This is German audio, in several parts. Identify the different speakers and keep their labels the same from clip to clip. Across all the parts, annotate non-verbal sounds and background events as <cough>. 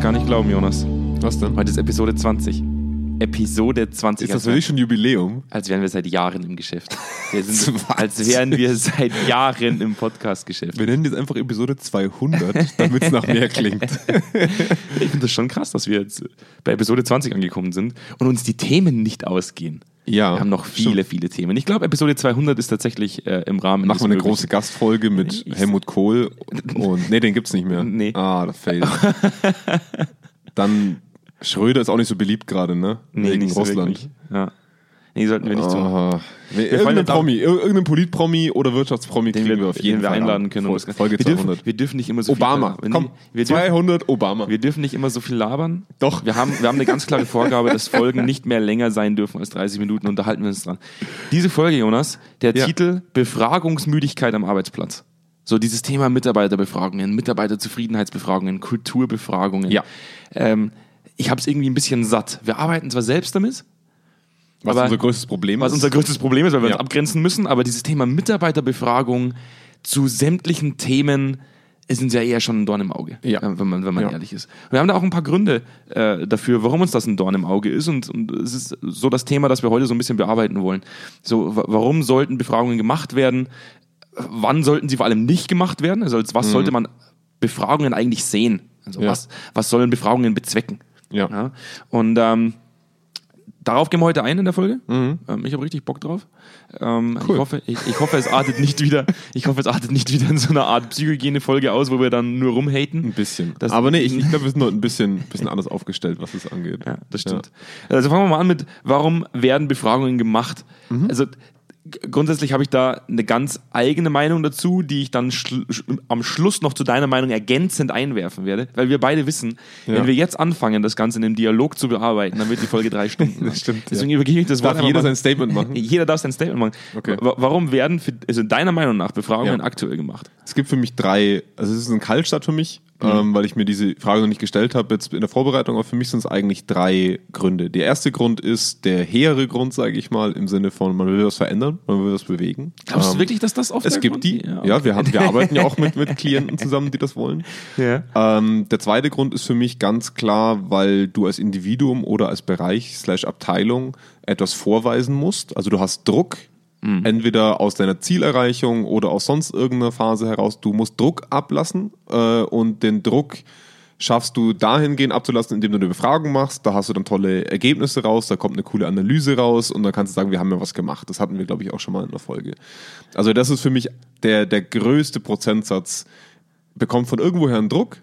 Speaker 1: gar nicht glauben, Jonas.
Speaker 2: Was denn?
Speaker 1: Heute ist Episode 20. Episode 20.
Speaker 2: Ist das
Speaker 1: als,
Speaker 2: für dich schon Jubiläum?
Speaker 1: als wären wir seit Jahren im Geschäft. Wir sind, <laughs> als wären wir seit Jahren im Podcast-Geschäft.
Speaker 2: Wir nennen das einfach Episode 200, damit es nach mehr klingt. <laughs>
Speaker 1: Ich finde das schon krass, dass wir jetzt bei Episode 20 angekommen sind und uns die Themen nicht ausgehen.
Speaker 2: Ja.
Speaker 1: Wir haben noch viele, viele Themen. Ich glaube, Episode 200 ist tatsächlich äh, im Rahmen.
Speaker 2: Machen wir eine große Gastfolge mit
Speaker 1: Ich-
Speaker 2: Helmut Kohl <laughs> und nee, den gibt's nicht mehr.
Speaker 1: Nee.
Speaker 2: Ah, das <laughs> fällt. Dann Schröder ist auch nicht so beliebt gerade, ne?
Speaker 1: Nee,
Speaker 2: Wegen
Speaker 1: nicht so
Speaker 2: Russland.
Speaker 1: wirklich. Ja. Nee, sollten wir nicht tun.
Speaker 2: Ah, nee,
Speaker 1: fallen
Speaker 2: irgendein Promi, ir- irgendein Politpromi oder Wirtschaftspromi
Speaker 1: Den
Speaker 2: kriegen
Speaker 1: wir,
Speaker 2: wir auf jeden
Speaker 1: den wir
Speaker 2: Fall
Speaker 1: einladen können.
Speaker 2: Fol-
Speaker 1: das-
Speaker 2: Folge
Speaker 1: wir, dürfen,
Speaker 2: 200.
Speaker 1: wir dürfen nicht immer so
Speaker 2: Obama,
Speaker 1: viel
Speaker 2: komm,
Speaker 1: wir dürfen,
Speaker 2: 200 Obama.
Speaker 1: wir dürfen nicht immer so viel labern.
Speaker 2: Doch.
Speaker 1: Wir haben, wir haben eine ganz klare Vorgabe, dass Folgen nicht mehr länger sein dürfen als 30 Minuten. Unterhalten wir uns dran. Diese Folge, Jonas, der
Speaker 2: Ja.
Speaker 1: Titel Befragungsmüdigkeit am Arbeitsplatz. So dieses Thema Mitarbeiterbefragungen, Mitarbeiterzufriedenheitsbefragungen, Kulturbefragungen.
Speaker 2: Ja.
Speaker 1: Ähm, ich habe es irgendwie ein bisschen satt. Wir arbeiten zwar selbst damit,
Speaker 2: Was
Speaker 1: aber-
Speaker 2: unser größtes Problem
Speaker 1: was
Speaker 2: ist.
Speaker 1: unser größtes Problem ist, weil wir
Speaker 2: Ja.
Speaker 1: uns abgrenzen müssen, aber dieses Thema Mitarbeiterbefragung zu sämtlichen Themen ist uns ja eher schon ein Dorn im Auge,
Speaker 2: Ja.
Speaker 1: äh, wenn man, wenn man
Speaker 2: Ja.
Speaker 1: ehrlich ist. Wir haben da auch ein paar Gründe äh, dafür, warum uns das ein Dorn im Auge ist und, und es ist so das Thema, das wir heute so ein bisschen bearbeiten wollen. So, wa- warum sollten Befragungen gemacht werden? Wann sollten sie vor allem nicht gemacht werden? Also als was sollte man Befragungen eigentlich sehen? Also
Speaker 2: Mhm.
Speaker 1: Was, was sollen Befragungen bezwecken?
Speaker 2: Ja?
Speaker 1: Und ähm, darauf gehen wir heute ein in der Folge.
Speaker 2: Mhm.
Speaker 1: Ähm, ich habe richtig Bock drauf. Ähm,
Speaker 2: Cool.
Speaker 1: ich, hoffe, ich, ich hoffe, es artet nicht wieder. Ich hoffe, es artet nicht wieder in so einer Art Psychohygiene-Folge aus, wo wir dann nur rumhaten.
Speaker 2: Ein bisschen.
Speaker 1: Das-
Speaker 2: Aber nee, ich, ich glaube, wir <laughs> sind noch ein bisschen, bisschen anders aufgestellt, was das angeht.
Speaker 1: Ja, das stimmt. Also fangen wir mal an mit, warum werden Befragungen gemacht?
Speaker 2: Mhm.
Speaker 1: Also grundsätzlich habe ich da eine ganz eigene Meinung dazu, die ich dann schl sch am Schluss noch zu deiner Meinung ergänzend einwerfen werde, weil wir beide wissen,
Speaker 2: Ja.
Speaker 1: wenn wir jetzt anfangen, das Ganze in einem Dialog zu bearbeiten, dann wird die Folge drei <laughs> Stunden.
Speaker 2: Das stimmt, ja.
Speaker 1: Deswegen übergebe ich das Wort
Speaker 2: Darf jeder
Speaker 1: mal-
Speaker 2: sein Statement machen? <laughs>
Speaker 1: Jeder darf sein Statement machen.
Speaker 2: Okay.
Speaker 1: Wa- Warum werden, für, also deiner Meinung nach, Befragungen
Speaker 2: Ja.
Speaker 1: aktuell gemacht?
Speaker 2: Es gibt für mich drei, also es ist ein Kaltstart für mich,
Speaker 1: Mhm.
Speaker 2: ähm, weil ich mir diese Frage noch nicht gestellt habe jetzt in der Vorbereitung, aber für mich sind es eigentlich drei Gründe. Der erste Grund ist der hehre Grund, sage ich mal, im Sinne von, man will was verändern, man will was bewegen.
Speaker 1: Glaubst du
Speaker 2: Ähm,
Speaker 1: wirklich, dass das oft
Speaker 2: Es gibt
Speaker 1: Grund-
Speaker 2: die, ja, wir, haben, wir arbeiten ja auch mit, mit <laughs> Klienten zusammen, die das wollen.
Speaker 1: Ja.
Speaker 2: Ähm, der zweite Grund ist für mich ganz klar, weil du als Individuum oder als Bereich slash Abteilung etwas vorweisen musst. Also du hast Druck, entweder aus deiner Zielerreichung oder aus sonst irgendeiner Phase heraus. Du musst Druck ablassen äh, und den Druck schaffst du dahingehend abzulassen, indem du eine Befragung machst. Da hast du dann tolle Ergebnisse raus, da kommt eine coole Analyse raus und dann kannst du sagen, wir haben ja was gemacht. Das hatten wir, glaube ich, auch schon mal in der Folge. Also das ist für mich der, der größte Prozentsatz. Bekommt von irgendwoher einen Druck,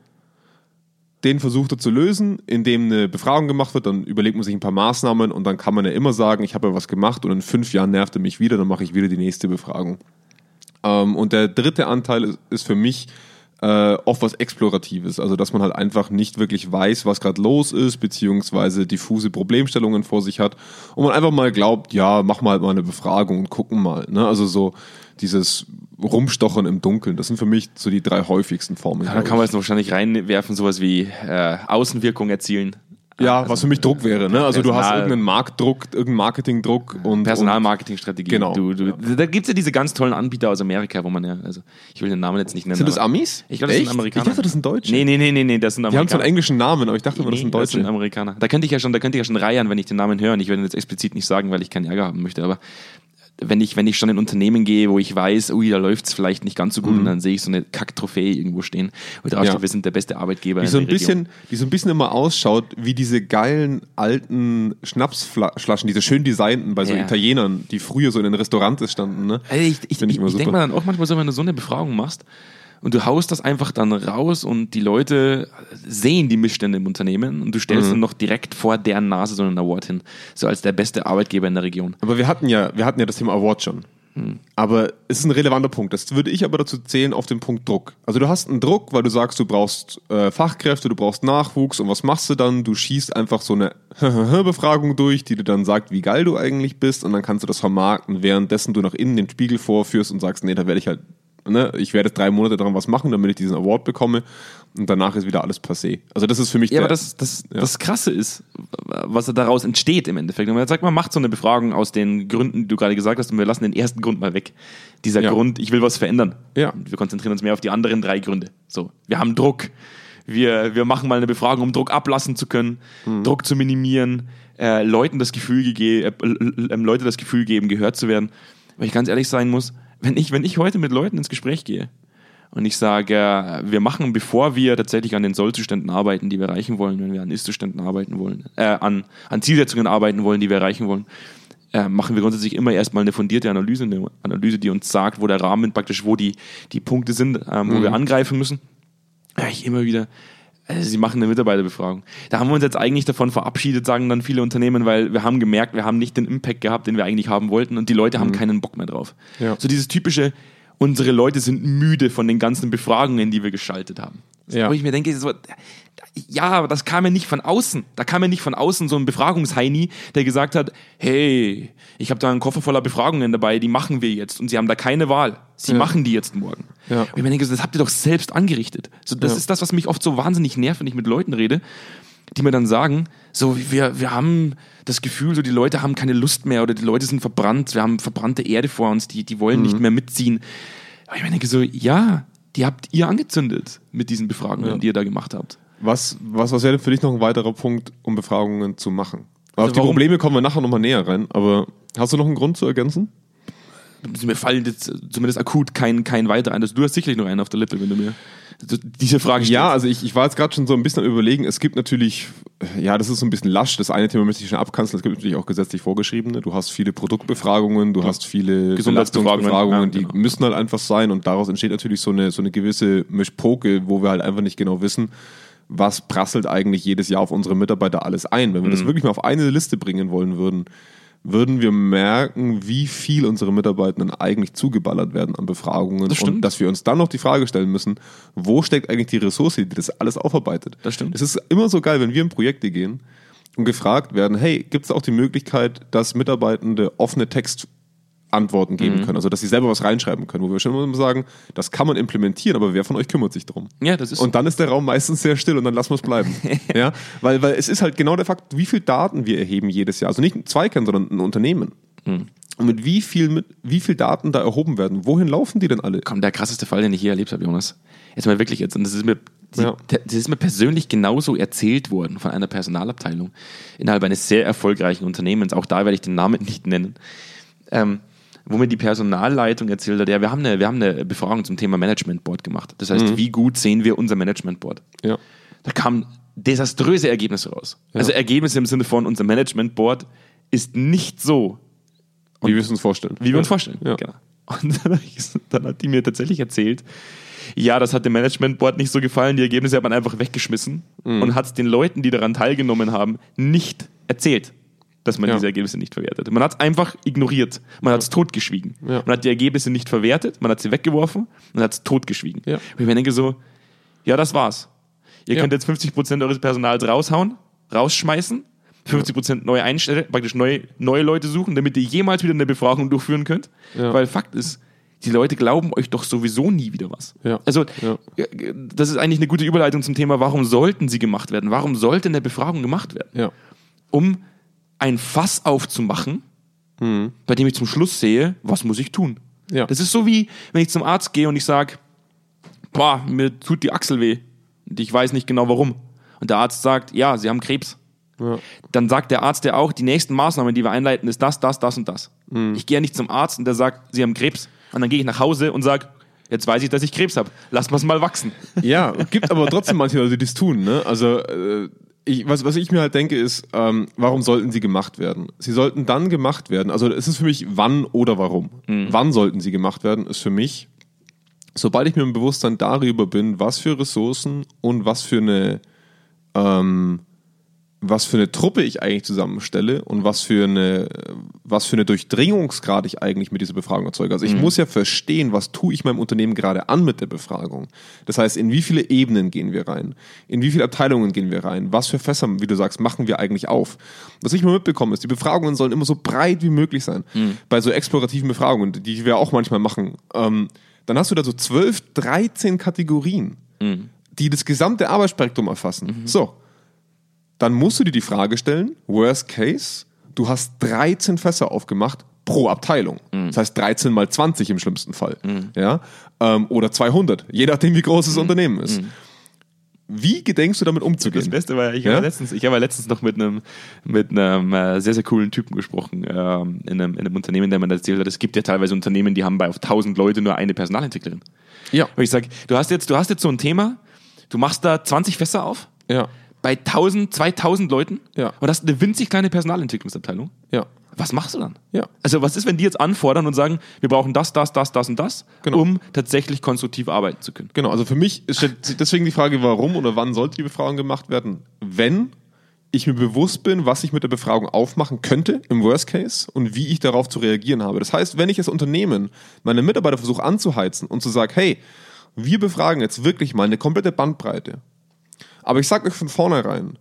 Speaker 2: den versucht er zu lösen, indem eine Befragung gemacht wird, dann überlegt man sich ein paar Maßnahmen und dann kann man ja immer sagen, ich habe ja was gemacht und in fünf Jahren nervt er mich wieder, dann mache ich wieder die nächste Befragung. Ähm, und der dritte Anteil ist, ist für mich äh, oft was Exploratives, also dass man halt einfach nicht wirklich weiß, was gerade los ist, beziehungsweise diffuse Problemstellungen vor sich hat und man einfach mal glaubt, ja, mach mal halt mal eine Befragung und gucken mal. Ne? Also so dieses Rumstochern im Dunkeln, das sind für mich so die drei häufigsten Formen.
Speaker 1: Da
Speaker 2: glaub
Speaker 1: kann man jetzt wahrscheinlich reinwerfen, sowas wie äh, Außenwirkung erzielen.
Speaker 2: Ja,
Speaker 1: Also,
Speaker 2: was für mich Druck wäre. Ne? Also du hast
Speaker 1: Personal-
Speaker 2: irgendeinen Marktdruck, irgendeinen Marketingdruck und
Speaker 1: Personalmarketingstrategie.
Speaker 2: Genau.
Speaker 1: Du, du, da gibt's ja diese ganz tollen Anbieter aus Amerika, wo man ja, also ich will den Namen jetzt nicht nennen.
Speaker 2: Sind das Amis?
Speaker 1: Ich glaube, das sind
Speaker 2: Echt?
Speaker 1: Amerikaner.
Speaker 2: Ich dachte, das sind Deutsche.
Speaker 1: Nee, nee, nee, nee, nee, das sind
Speaker 2: Die haben
Speaker 1: Amerikaner.
Speaker 2: zwar einen englischen Namen, aber ich dachte immer, das
Speaker 1: Nee,
Speaker 2: sind
Speaker 1: Das sind
Speaker 2: Deutsche.
Speaker 1: Amerikaner. Da könnte ich ja schon, da könnte ich ja schon reiern, wenn ich den Namen höre. Und ich werde ihn jetzt explizit nicht sagen, weil ich keinen Ärger haben möchte. Aber wenn ich, wenn ich schon in Unternehmen gehe, wo ich weiß, ui, da läuft's vielleicht nicht ganz so gut, und dann sehe ich so eine Kack-Trophäe irgendwo stehen, wo drauf
Speaker 2: Mhm. Ja.
Speaker 1: steht, wir sind der beste Arbeitgeber
Speaker 2: Die so ein bisschen, die so ein bisschen immer ausschaut wie diese geilen alten Schnapsflaschen, diese schön designten bei so
Speaker 1: Ja.
Speaker 2: Italienern, die früher so in den Restaurants standen. Ne?
Speaker 1: Also ich ich, ich,
Speaker 2: ich
Speaker 1: denke mal dann auch manchmal so, wenn du so eine Befragung machst und du haust das einfach dann raus und die Leute sehen die Missstände im Unternehmen und du
Speaker 2: Mhm.
Speaker 1: stellst dann noch direkt vor deren Nase so einen Award hin, so als der beste Arbeitgeber in der Region.
Speaker 2: Aber wir hatten ja, wir hatten ja das Thema Award schon. Aber es ist ein relevanter Punkt. Das würde ich aber dazu zählen auf den Punkt Druck. Also du hast einen Druck, weil du sagst, du brauchst äh, Fachkräfte, du brauchst Nachwuchs und was machst du dann? Du schießt einfach so eine <laughs> Befragung durch, die dir dann sagt, wie geil du eigentlich bist und dann kannst du das vermarkten, währenddessen du nach innen den Spiegel vorführst und sagst, nee, da werde ich halt, ne, ich werde drei Monate daran was machen, damit ich diesen Award bekomme und danach ist wieder alles passé. Also das ist für mich
Speaker 1: Ja,
Speaker 2: der,
Speaker 1: aber das, das, das Krasse ist, was daraus entsteht im Endeffekt. Und man sagt, man macht so eine Befragung aus den Gründen, die du gerade gesagt hast, und wir lassen den ersten Grund mal weg. Dieser
Speaker 2: Ja.
Speaker 1: Grund, ich will was verändern.
Speaker 2: Ja.
Speaker 1: Und wir konzentrieren uns mehr auf die anderen drei Gründe. So, wir haben Druck. wir, wir machen mal eine Befragung, um Druck ablassen zu können, Druck zu minimieren, äh, Leuten das Gefühl gege äh, äh, Leute das Gefühl geben, gehört zu werden. Weil ich ganz ehrlich sein muss, wenn ich, wenn ich heute mit Leuten ins Gespräch gehe und ich sage, wir machen, bevor wir tatsächlich an den Sollzuständen arbeiten, die wir erreichen wollen, wenn wir an Ist-Zuständen arbeiten wollen, äh, an, an Zielsetzungen arbeiten wollen, die wir erreichen wollen, äh, machen wir grundsätzlich immer erstmal eine fundierte Analyse, eine Analyse, die uns sagt, wo der Rahmen praktisch, wo die, die Punkte sind, ähm, wo wir angreifen müssen. Ja, ich immer wieder, also sie machen eine Mitarbeiterbefragung. Da haben wir uns jetzt eigentlich davon verabschiedet, sagen dann viele Unternehmen, weil wir haben gemerkt, wir haben nicht den Impact gehabt, den wir eigentlich haben wollten und die Leute haben keinen Bock mehr drauf.
Speaker 2: Ja.
Speaker 1: So dieses typische, unsere Leute sind müde von den ganzen Befragungen, die wir geschaltet haben.
Speaker 2: Ja.
Speaker 1: Wo ich mir denke, so, ja, aber das kam ja nicht von außen. Da kam ja nicht von außen so ein Befragungsheini, der gesagt hat, hey, ich habe da einen Koffer voller Befragungen dabei, die machen wir jetzt und sie haben da keine Wahl. Sie
Speaker 2: Ja.
Speaker 1: machen die jetzt morgen.
Speaker 2: Ja.
Speaker 1: Und ich mir denke, so, das habt ihr doch selbst angerichtet. So, das
Speaker 2: Ja.
Speaker 1: ist das, was mich oft so wahnsinnig nervt, wenn ich mit Leuten rede, die mir dann sagen, so, wir, wir haben das Gefühl, so, die Leute haben keine Lust mehr oder die Leute sind verbrannt, wir haben verbrannte Erde vor uns, die, die wollen
Speaker 2: Mhm.
Speaker 1: nicht mehr mitziehen. Aber ich denke so, ja, die habt ihr angezündet mit diesen Befragungen,
Speaker 2: Ja.
Speaker 1: die ihr da gemacht habt.
Speaker 2: Was, was, was wäre denn für dich noch ein weiterer Punkt, um Befragungen zu machen? Auf die
Speaker 1: warum-
Speaker 2: Probleme kommen wir nachher nochmal näher rein, aber hast du noch einen Grund zu ergänzen?
Speaker 1: mir fallen jetzt zumindest akut kein, kein weiter ein. Also du hast sicherlich noch einen auf der Lippe, wenn du mir diese Frage stellst.
Speaker 2: Ja, also ich, ich war jetzt gerade schon so ein bisschen am überlegen, es gibt natürlich, ja, das ist so ein bisschen lasch, das eine Thema möchte ich schon abkanzeln, es gibt natürlich auch gesetzlich vorgeschriebene, du hast viele Produktbefragungen, du hast viele
Speaker 1: Gesundheitsbefragungen, ja,
Speaker 2: die
Speaker 1: genau.
Speaker 2: müssen halt einfach sein und daraus entsteht natürlich so eine, so eine gewisse Mischpoke, wo wir halt einfach nicht genau wissen, was prasselt eigentlich jedes Jahr auf unsere Mitarbeiter alles ein. Wenn wir
Speaker 1: Mhm.
Speaker 2: das wirklich mal auf eine Liste bringen wollen würden, würden wir merken, wie viel unsere Mitarbeitenden eigentlich zugeballert werden an Befragungen
Speaker 1: Das stimmt.
Speaker 2: und dass wir uns dann noch die Frage stellen müssen, wo steckt eigentlich die Ressource, die das alles aufarbeitet.
Speaker 1: Das stimmt.
Speaker 2: Es ist immer so geil, wenn wir in Projekte gehen und gefragt werden, hey, gibt es auch die Möglichkeit, dass Mitarbeitende offene Textantworten
Speaker 1: Mhm.
Speaker 2: geben können, also dass sie selber was reinschreiben können, wo wir schon immer sagen, das kann man implementieren, aber wer von euch kümmert sich drum?
Speaker 1: Ja, das ist
Speaker 2: Und dann ist der Raum meistens sehr still und dann lassen wir es bleiben. <laughs> ja, weil, weil es ist halt genau der Fakt, wie viel Daten wir erheben jedes Jahr. Also nicht ein Zweikern, sondern ein Unternehmen.
Speaker 1: Hm.
Speaker 2: Und mit wie viel, mit wie viel Daten da erhoben werden. Wohin laufen die denn alle?
Speaker 1: Komm, der krasseste Fall, den ich je erlebt habe, Jonas. Jetzt mal wirklich jetzt. Und das ist mir,
Speaker 2: Ja.
Speaker 1: das ist mir persönlich genauso erzählt worden von einer Personalabteilung innerhalb eines sehr erfolgreichen Unternehmens. Auch da werde ich den Namen <laughs> nicht nennen. Ähm, wo mir die Personalleitung erzählt hat, ja, wir haben eine, wir haben eine Befragung zum Thema Management Board gemacht. Das heißt, wie gut sehen wir unser Management Board?
Speaker 2: Ja.
Speaker 1: Da kamen desaströse Ergebnisse raus. Also Ergebnisse im Sinne von, unser Management Board ist nicht so,
Speaker 2: Wie wir es uns vorstellen.
Speaker 1: wie wir uns vorstellen.
Speaker 2: Ja.
Speaker 1: Genau. Und dann, dann hat die mir tatsächlich erzählt, ja, das hat dem Management Board nicht so gefallen, die Ergebnisse hat man einfach weggeschmissen
Speaker 2: Mhm.
Speaker 1: und hat es den Leuten, die daran teilgenommen haben, nicht erzählt, dass man
Speaker 2: Ja.
Speaker 1: diese Ergebnisse nicht verwertet. Man hat es einfach ignoriert. Man hat es totgeschwiegen. Man hat die Ergebnisse nicht verwertet, man hat sie weggeworfen und hat es totgeschwiegen.
Speaker 2: Ja.
Speaker 1: Und ich mir denke so, ja, das war's. Ihr könnt jetzt 50% eures Personals raushauen, rausschmeißen, 50% neu einstellen, praktisch neue, neue Leute suchen, damit ihr jemals wieder eine Befragung durchführen könnt. Weil Fakt ist, die Leute glauben euch doch sowieso nie wieder was.
Speaker 2: Ja.
Speaker 1: Also,
Speaker 2: Ja.
Speaker 1: das ist eigentlich eine gute Überleitung zum Thema, warum sollten sie gemacht werden? Warum sollte eine Befragung gemacht werden?
Speaker 2: Ja.
Speaker 1: Um ein Fass aufzumachen, bei dem ich zum Schluss sehe, was muss ich tun?
Speaker 2: Ja.
Speaker 1: Das ist so wie, wenn ich zum Arzt gehe und ich sage, boah, mir tut die Achsel weh. Und ich weiß nicht genau warum. Und der Arzt sagt, ja, Sie haben Krebs.
Speaker 2: Ja.
Speaker 1: Dann sagt der Arzt ja auch, die nächsten Maßnahmen, die wir einleiten, ist das, das, das und das.
Speaker 2: Mhm.
Speaker 1: Ich gehe ja nicht zum Arzt und der sagt, Sie haben Krebs. Und dann gehe ich nach Hause und sage, jetzt weiß ich, dass ich Krebs habe. Lass mal's mal wachsen.
Speaker 2: Ja, gibt aber trotzdem manche Leute, die das tun. Ne? Also äh, ich, was, was ich mir halt denke ist, ähm, warum sollten sie gemacht werden? Sie sollten dann gemacht werden. Also es ist für mich wann oder warum. Wann sollten sie gemacht werden, ist für mich, sobald ich mir im Bewusstsein darüber bin, was für Ressourcen und was für eine ähm, was für eine Truppe ich eigentlich zusammenstelle und was für eine, was für eine Durchdringungsgrad ich eigentlich mit dieser Befragung erzeuge. Also ich muss ja verstehen, was tue ich meinem Unternehmen gerade an mit der Befragung. Das heißt, in wie viele Ebenen gehen wir rein? In wie viele Abteilungen gehen wir rein? Was für Fässer, wie du sagst, machen wir eigentlich auf? Was ich mal mitbekomme, ist, die Befragungen sollen immer so breit wie möglich sein. Bei so explorativen Befragungen, die wir auch manchmal machen, ähm, dann hast du da so 12, 13 Kategorien, die das gesamte Arbeitsspektrum erfassen. So, dann musst du dir die Frage stellen, worst case, du hast 13 Fässer aufgemacht pro Abteilung. Das heißt 13 mal 20 im schlimmsten Fall. Ja? Ähm, oder 200, je nachdem, wie groß das Unternehmen ist. wie gedenkst du damit
Speaker 1: Das
Speaker 2: umzugehen?
Speaker 1: Beste war ich
Speaker 2: Ja?
Speaker 1: habe letztens, ich habe letztens noch mit einem, mit einem äh, sehr, sehr coolen Typen gesprochen, ähm, in, einem, in einem Unternehmen, der mir erzählt hat, es gibt ja teilweise Unternehmen, die haben bei auf 1000 Leute nur eine Personalentwicklerin.
Speaker 2: Ja.
Speaker 1: Und ich sage, du hast jetzt, du hast jetzt so ein Thema, du machst da 20 Fässer auf,
Speaker 2: Ja.
Speaker 1: Bei 1000, 2000 Leuten
Speaker 2: Ja.
Speaker 1: und hast eine winzig kleine Personalentwicklungsabteilung.
Speaker 2: Ja.
Speaker 1: Was machst du dann?
Speaker 2: Ja.
Speaker 1: Also was ist, wenn die jetzt anfordern und sagen, wir brauchen das, das, das, das und das,
Speaker 2: Genau.
Speaker 1: um tatsächlich konstruktiv arbeiten zu können?
Speaker 2: Genau, also für mich ist deswegen die Frage, warum oder wann sollte die Befragung gemacht werden? Wenn ich mir bewusst bin, was ich mit der Befragung aufmachen könnte im Worst Case und wie ich darauf zu reagieren habe. Das heißt, wenn ich als Unternehmen meine Mitarbeiter versuche anzuheizen und zu sagen, hey, wir befragen jetzt wirklich mal eine komplette Bandbreite. Aber ich sage euch von vornherein,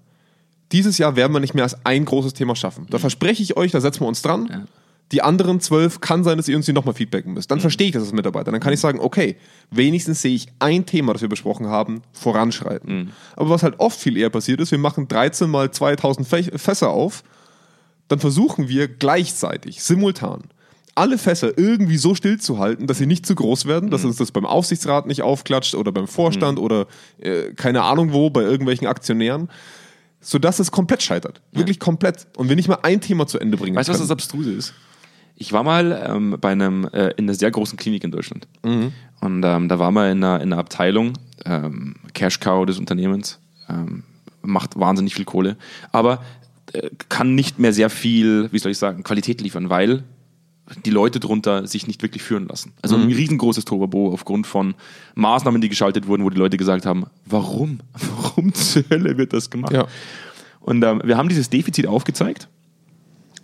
Speaker 2: dieses Jahr werden wir nicht mehr als ein großes Thema schaffen. Da verspreche ich euch, da setzen wir uns dran. Die anderen zwölf kann sein, dass ihr uns die nochmal feedbacken müsst. Dann verstehe ich das als Mitarbeiter. Dann kann ich sagen, okay, wenigstens sehe ich ein Thema, das wir besprochen haben, voranschreiten. Aber was halt oft viel eher passiert ist, wir machen 13 mal 2000 Fä- Fässer auf, dann versuchen wir gleichzeitig, simultan, alle Fässer irgendwie so stillzuhalten, dass sie nicht zu groß werden, dass uns das beim Aufsichtsrat nicht aufklatscht oder beim Vorstand oder äh, keine Ahnung wo, bei irgendwelchen Aktionären, sodass es komplett scheitert. Wirklich komplett. Und wir nicht mal ein Thema zu Ende bringen
Speaker 1: Weißt du, was das. Abstruse ist? Ich war mal ähm, bei einem, äh, in einer sehr großen Klinik in Deutschland. Und ähm, da war mal in einer, in einer Abteilung, ähm, Cash Cow des Unternehmens, ähm, macht wahnsinnig viel Kohle, aber äh, kann nicht mehr sehr viel, wie soll ich sagen, Qualität liefern, weil die Leute drunter sich nicht wirklich führen lassen. Also ein riesengroßes Turbo aufgrund von Maßnahmen, die geschaltet wurden, wo die Leute gesagt haben, warum? <laughs> Warum zur Hölle wird das gemacht?
Speaker 2: Ja.
Speaker 1: Und ähm, wir haben dieses Defizit aufgezeigt.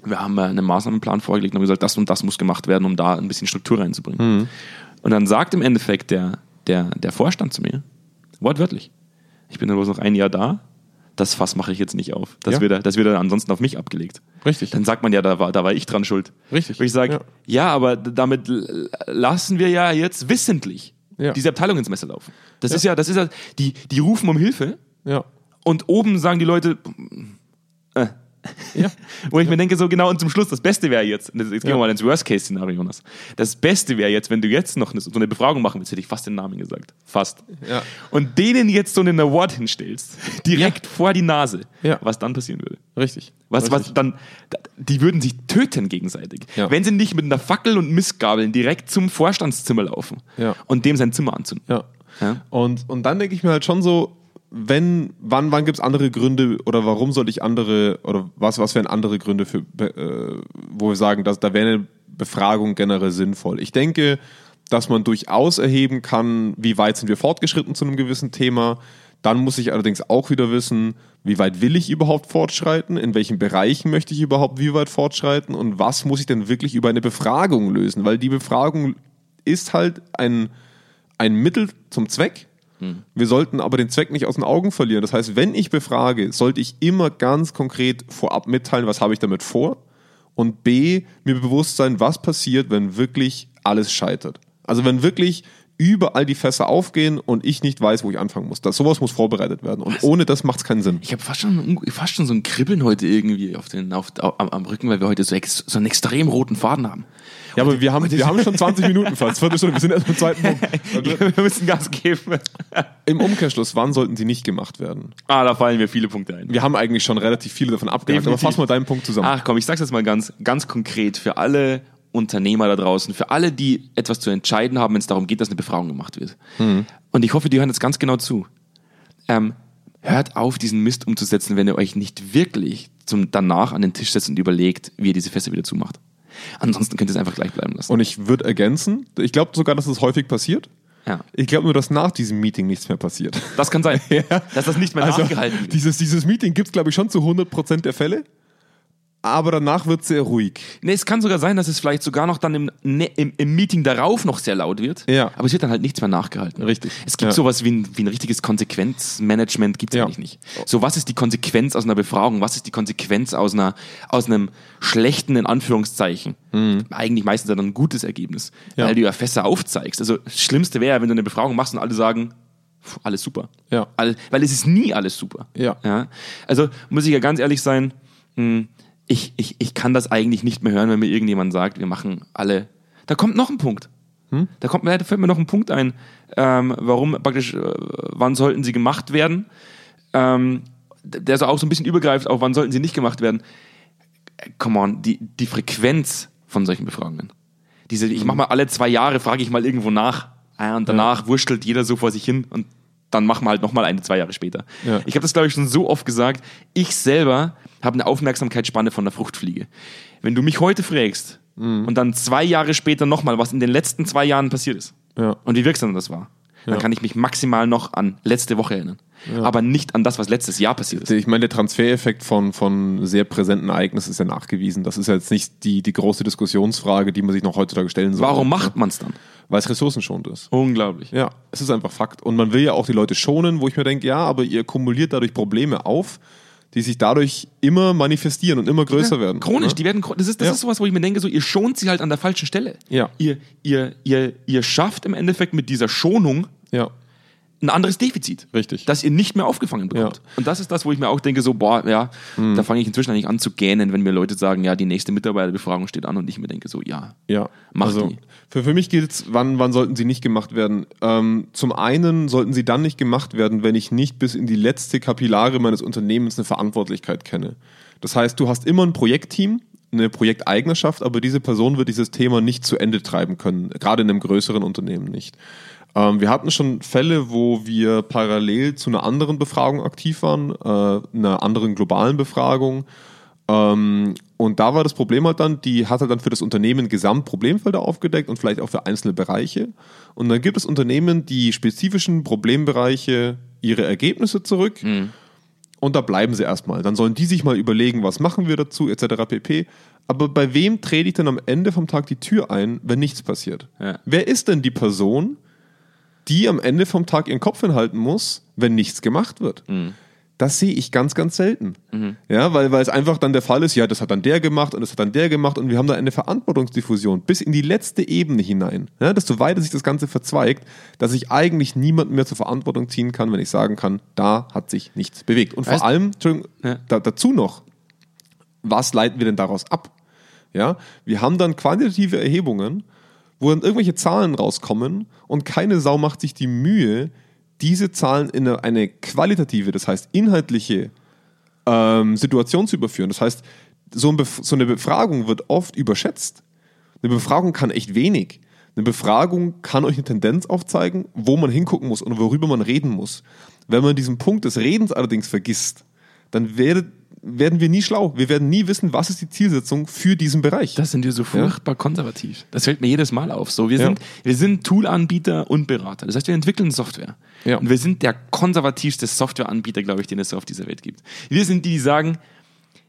Speaker 1: Wir haben äh, einen Maßnahmenplan vorgelegt und haben gesagt, das und das muss gemacht werden, um da ein bisschen Struktur reinzubringen. Und dann sagt im Endeffekt der, der, der Vorstand zu mir, wortwörtlich, ich bin dann bloß noch ein Jahr da, das Fass mache ich jetzt nicht auf. Das,
Speaker 2: Ja.
Speaker 1: wird, das wird dann ansonsten auf mich abgelegt.
Speaker 2: Richtig.
Speaker 1: Dann sagt man ja, da war, da war ich dran schuld.
Speaker 2: Richtig.
Speaker 1: Und ich sage,
Speaker 2: Ja.
Speaker 1: ja. aber damit lassen wir ja jetzt wissentlich
Speaker 2: Ja.
Speaker 1: diese Abteilung ins Messer laufen. Das ist ja, das ist ja, die, die rufen um Hilfe
Speaker 2: Ja.
Speaker 1: und oben sagen die Leute, äh.
Speaker 2: Ja.
Speaker 1: Wo ich mir denke, so genau, und zum Schluss, das Beste wäre jetzt, jetzt gehen
Speaker 2: Ja.
Speaker 1: wir mal ins Worst-Case-Szenario, Jonas. Das Beste wäre jetzt, wenn du jetzt noch eine, so eine Befragung machen willst, hätte ich fast den Namen gesagt. Fast.
Speaker 2: Ja.
Speaker 1: Und denen jetzt so einen Award hinstellst, <laughs> direkt vor die Nase,
Speaker 2: Ja.
Speaker 1: was dann passieren würde.
Speaker 2: Richtig.
Speaker 1: Was,
Speaker 2: Richtig.
Speaker 1: was dann, da- die würden sich töten gegenseitig.
Speaker 2: Ja.
Speaker 1: Wenn sie nicht mit einer Fackel und Mistgabeln direkt zum Vorstandszimmer laufen
Speaker 2: Ja.
Speaker 1: und dem sein Zimmer anzünden.
Speaker 2: Ja.
Speaker 1: Ja.
Speaker 2: Und, und dann denke ich mir halt schon so, wenn, wann, wann gibt es andere Gründe oder warum sollte ich andere oder was, was wären andere Gründe für, äh, wo wir sagen, dass da wäre eine Befragung generell sinnvoll. Ich denke, dass man durchaus erheben kann, wie weit sind wir fortgeschritten zu einem gewissen Thema. Dann muss ich allerdings auch wieder wissen, wie weit will ich überhaupt fortschreiten, in welchen Bereichen möchte ich überhaupt wie weit fortschreiten und was muss ich denn wirklich über eine Befragung lösen, weil die Befragung ist halt ein, ein Mittel zum Zweck. Wir sollten aber den Zweck nicht aus den Augen verlieren. Das heißt, wenn ich befrage, sollte ich immer ganz konkret vorab mitteilen, was habe ich damit vor und B, mir bewusst sein, was passiert, wenn wirklich alles scheitert. Also wenn wirklich überall die Fässer aufgehen und ich nicht weiß, wo ich anfangen muss. Das, sowas muss vorbereitet werden. Und ohne das macht es keinen Sinn.
Speaker 1: Ich habe fast schon, fast schon so ein Kribbeln heute irgendwie auf den, auf, am, am Rücken, weil wir heute so, ex, so einen extrem roten Faden haben.
Speaker 2: Ja, aber wir haben, wir haben schon 20 <laughs> Minuten fast. Viertelstunde, wir sind erst beim zweiten Punkt. <laughs>
Speaker 1: wir müssen Gas geben. <laughs>
Speaker 2: Im Umkehrschluss, wann sollten sie nicht gemacht werden?
Speaker 1: Ah, da fallen mir viele Punkte ein.
Speaker 2: Wir haben eigentlich schon relativ viele davon abgehakt, aber fass mal deinen Punkt zusammen.
Speaker 1: Ach komm, ich sag's jetzt mal ganz, ganz konkret für alle Unternehmer da draußen, für alle, die etwas zu entscheiden haben, wenn es darum geht, dass eine Befragung gemacht wird. Und ich hoffe, die hören jetzt ganz genau zu. Ähm, hört auf, diesen Mist umzusetzen, wenn ihr euch nicht wirklich zum, danach an den Tisch setzt und überlegt, wie ihr diese Fässer wieder zumacht. Ansonsten könnt ihr es einfach gleich bleiben lassen.
Speaker 2: Und ich würde ergänzen, ich glaube sogar, dass es häufig passiert.
Speaker 1: ja.
Speaker 2: Ich glaube nur, dass nach diesem Meeting nichts mehr passiert.
Speaker 1: Das kann sein, <laughs> dass das nicht mehr
Speaker 2: Also,
Speaker 1: nachgehalten wird.
Speaker 2: dieses, dieses Meeting gibt es, glaube ich, schon zu 100% der Fälle. Aber danach wird es sehr ruhig.
Speaker 1: Nee, es kann sogar sein, dass es vielleicht sogar noch dann im, ne, im, im Meeting darauf noch sehr laut wird.
Speaker 2: Ja.
Speaker 1: Aber es wird dann halt nichts mehr nachgehalten.
Speaker 2: Richtig.
Speaker 1: Es gibt
Speaker 2: Ja.
Speaker 1: sowas wie ein, wie ein richtiges Konsequenzmanagement, gibt es
Speaker 2: Ja.
Speaker 1: eigentlich nicht. So, was ist die Konsequenz aus einer Befragung? Was ist die Konsequenz aus, einer, aus einem schlechten, in Anführungszeichen? Eigentlich meistens dann ein gutes Ergebnis,
Speaker 2: Mhm. Ja.
Speaker 1: weil du ja Fässer aufzeigst. Also, das Schlimmste wäre, wenn du eine Befragung machst und alle sagen, pff, alles super.
Speaker 2: Ja.
Speaker 1: All, weil es ist nie alles super.
Speaker 2: Ja.
Speaker 1: Ja? Also muss ich ja ganz ehrlich sein, mh, ich, ich, ich kann das eigentlich nicht mehr hören, wenn mir irgendjemand sagt, wir machen alle. Da kommt noch ein Punkt. Da kommt da fällt mir noch ein Punkt ein, ähm, warum praktisch, äh, wann sollten sie gemacht werden? Ähm, der so auch so ein bisschen übergreift, auch wann sollten sie nicht gemacht werden? Come on, die, die Frequenz von solchen Befragungen. Diese, ich mach mal alle zwei Jahre, frage ich mal irgendwo nach. Ah, und danach wurschtelt jeder so vor sich hin und dann machen wir halt nochmal eine, zwei Jahre später.
Speaker 2: Ja.
Speaker 1: Ich habe das, glaube ich, schon so oft gesagt. Ich selber habe eine Aufmerksamkeitsspanne von der Fruchtfliege. Wenn du mich heute fragst und dann zwei Jahre später nochmal, was in den letzten zwei Jahren passiert ist
Speaker 2: Ja.
Speaker 1: und wie wirksam das war, dann
Speaker 2: Ja.
Speaker 1: kann ich mich maximal noch an letzte Woche erinnern. Aber nicht an das, was letztes Jahr passiert ist.
Speaker 2: Ich meine, der Transfereffekt von, von sehr präsenten Ereignissen ist ja nachgewiesen. Das ist ja jetzt nicht die, die große Diskussionsfrage, die man sich noch heutzutage stellen sollte.
Speaker 1: Warum macht man es dann?
Speaker 2: Weil es ressourcenschonend ist.
Speaker 1: Unglaublich.
Speaker 2: Ja, es ist einfach Fakt. Und man will ja auch die Leute schonen, wo ich mir denke, ja, aber ihr kumuliert dadurch Probleme auf, die sich dadurch immer manifestieren und immer größer werden.
Speaker 1: Chronisch,
Speaker 2: ne?
Speaker 1: die werden das ist das
Speaker 2: Ja.
Speaker 1: ist sowas, wo ich mir denke, so ihr schont sie halt an der falschen Stelle.
Speaker 2: Ja.
Speaker 1: Ihr ihr ihr ihr schafft im Endeffekt mit dieser Schonung
Speaker 2: Ja,
Speaker 1: ein anderes Defizit.
Speaker 2: Richtig.
Speaker 1: Das ihr nicht mehr aufgefangen bekommt.
Speaker 2: Ja.
Speaker 1: Und das ist das, wo ich mir auch denke, so, boah, ja, da fange ich inzwischen eigentlich an zu gähnen, wenn mir Leute sagen, ja, die nächste Mitarbeiterbefragung steht an und ich mir denke, so, ja.
Speaker 2: Ja,
Speaker 1: Mach
Speaker 2: also
Speaker 1: die.
Speaker 2: für, für mich gilt es, wann, wann sollten sie nicht gemacht werden? Ähm, zum einen sollten sie dann nicht gemacht werden, wenn ich nicht bis in die letzte Kapillare meines Unternehmens eine Verantwortlichkeit kenne. Das heißt, du hast immer ein Projektteam, eine Projekteignerschaft, aber diese Person wird dieses Thema nicht zu Ende treiben können, gerade in einem größeren Unternehmen nicht. Ähm, wir hatten schon Fälle, wo wir parallel zu einer anderen Befragung aktiv waren, äh, einer anderen globalen Befragung, ähm, und da war das Problem halt dann, die hat halt dann für das Unternehmen Gesamtproblemfelder aufgedeckt und vielleicht auch für einzelne Bereiche. Und dann gibt es Unternehmen, die spezifischen Problembereiche ihre Ergebnisse zurück. Und da bleiben sie erstmal. Dann sollen die sich mal überlegen, was machen wir dazu, etc. pp. Aber bei wem trete ich denn am Ende vom Tag die Tür ein, wenn nichts passiert?
Speaker 1: Ja.
Speaker 2: Wer ist denn die Person, die am Ende vom Tag ihren Kopf hinhalten muss, wenn nichts gemacht wird? Das sehe ich ganz, ganz selten. Ja, weil, weil es einfach dann der Fall ist, ja, das hat dann der gemacht und das hat dann der gemacht und wir haben da eine Verantwortungsdiffusion bis in die letzte Ebene hinein. Ja, desto weiter sich das Ganze verzweigt, dass ich eigentlich niemanden mehr zur Verantwortung ziehen kann, wenn ich sagen kann, da hat sich nichts bewegt. Und
Speaker 1: Weißt-
Speaker 2: vor allem, Entschuldigung,
Speaker 1: Ja.
Speaker 2: da, dazu noch, was leiten wir denn daraus ab? Ja, wir haben dann quantitative Erhebungen, wo dann irgendwelche Zahlen rauskommen und keine Sau macht sich die Mühe, diese Zahlen in eine, qualitative, das heißt inhaltliche ähm, Situation zu überführen. Das heißt, so, ein so eine Befragung wird oft überschätzt. Eine Befragung kann echt wenig. Eine Befragung kann euch eine Tendenz aufzeigen, wo man hingucken muss und worüber man reden muss. Wenn man diesen Punkt des Redens allerdings vergisst, dann werdet, werden wir nie schlau. Wir werden nie wissen, was ist die Zielsetzung für diesen Bereich.
Speaker 1: Das sind wir so furchtbar konservativ. Das fällt mir jedes Mal auf. So, wir
Speaker 2: Ja.
Speaker 1: sind, wir sind Toolanbieter und Berater. Das heißt, wir entwickeln Software.
Speaker 2: Ja.
Speaker 1: Und wir sind der konservativste Softwareanbieter, glaube ich, den es auf dieser Welt gibt. Wir sind die, die sagen,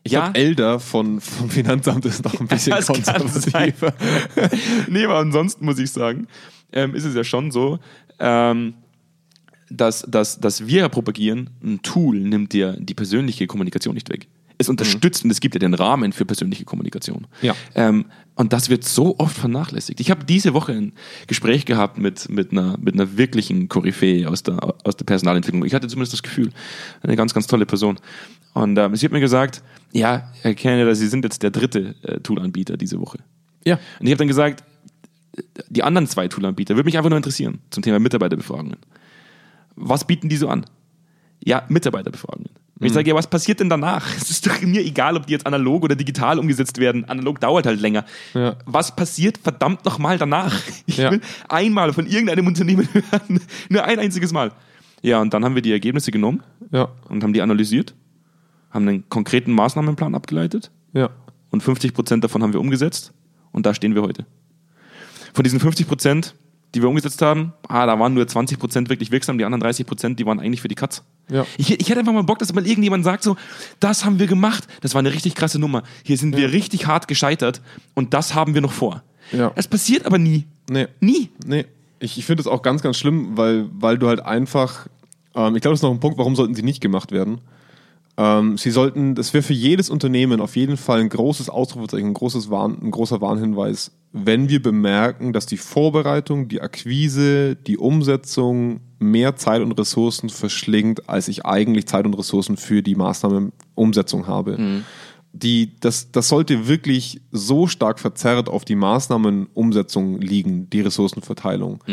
Speaker 2: ich
Speaker 1: ja,
Speaker 2: glaube, Elder von, vom Finanzamt ist noch ein <laughs> bisschen
Speaker 1: Das
Speaker 2: konservativer. <laughs>
Speaker 1: nee, aber ansonsten muss ich sagen, ähm, ist es ja schon so, ähm, dass, dass, dass wir propagieren, ein Tool nimmt dir die persönliche Kommunikation nicht weg. Es unterstützt und es gibt dir den Rahmen für persönliche Kommunikation.
Speaker 2: Ja.
Speaker 1: Ähm, und das wird so oft vernachlässigt. Ich habe diese Woche ein Gespräch gehabt mit, mit, einer, mit einer wirklichen Koryphäe aus der, aus der Personalentwicklung. Ich hatte zumindest das Gefühl, eine ganz, ganz tolle Person. Und ähm, sie hat mir gesagt, ja, Herr Canada, Sie sind jetzt der dritte äh, Toolanbieter diese Woche.
Speaker 2: Ja.
Speaker 1: Und ich habe dann gesagt, die anderen zwei Toolanbieter, würde mich einfach nur interessieren zum Thema Mitarbeiterbefragungen. Was bieten die so an? Ja, Mitarbeiterbefragungen. Und ich sage, ja, was passiert denn danach? <laughs> Es ist doch mir egal, ob die jetzt analog oder digital umgesetzt werden. Analog dauert halt länger.
Speaker 2: Ja.
Speaker 1: Was passiert verdammt nochmal danach? <laughs> Ich
Speaker 2: Ja.
Speaker 1: will einmal von irgendeinem Unternehmen <laughs> hören. Nur ein einziges Mal. Ja, und dann haben wir die Ergebnisse genommen
Speaker 2: Ja.
Speaker 1: und haben die analysiert, haben einen konkreten Maßnahmenplan abgeleitet
Speaker 2: Ja.
Speaker 1: und 50 Prozent davon haben wir umgesetzt und da stehen wir heute. Von diesen 50 Prozent, die wir umgesetzt haben, ah, da waren nur 20 Prozent wirklich wirksam, die anderen 30 Prozent, die waren eigentlich für die Katz.
Speaker 2: Ja.
Speaker 1: Ich, ich hätte einfach mal Bock, dass mal irgendjemand sagt so, das haben wir gemacht, das war eine richtig krasse Nummer. Hier sind wir richtig hart gescheitert und das haben wir noch vor.
Speaker 2: Ja.
Speaker 1: Es passiert aber nie.
Speaker 2: Nee.
Speaker 1: Nie.
Speaker 2: Nee, ich, ich finde es auch ganz, ganz schlimm, weil, weil du halt einfach, ähm, ich glaube, das ist noch ein Punkt, warum sollten sie nicht gemacht werden. Ähm, sie sollten, das wäre für jedes Unternehmen auf jeden Fall ein großes Ausrufezeichen, ein, großes Warn, ein großer Warnhinweis, wenn wir bemerken, dass die Vorbereitung, die Akquise, die Umsetzung mehr Zeit und Ressourcen verschlingt, als ich eigentlich Zeit und Ressourcen für die Maßnahmenumsetzung habe. die, das, das sollte wirklich so stark verzerrt auf die Maßnahmenumsetzung liegen, die Ressourcenverteilung,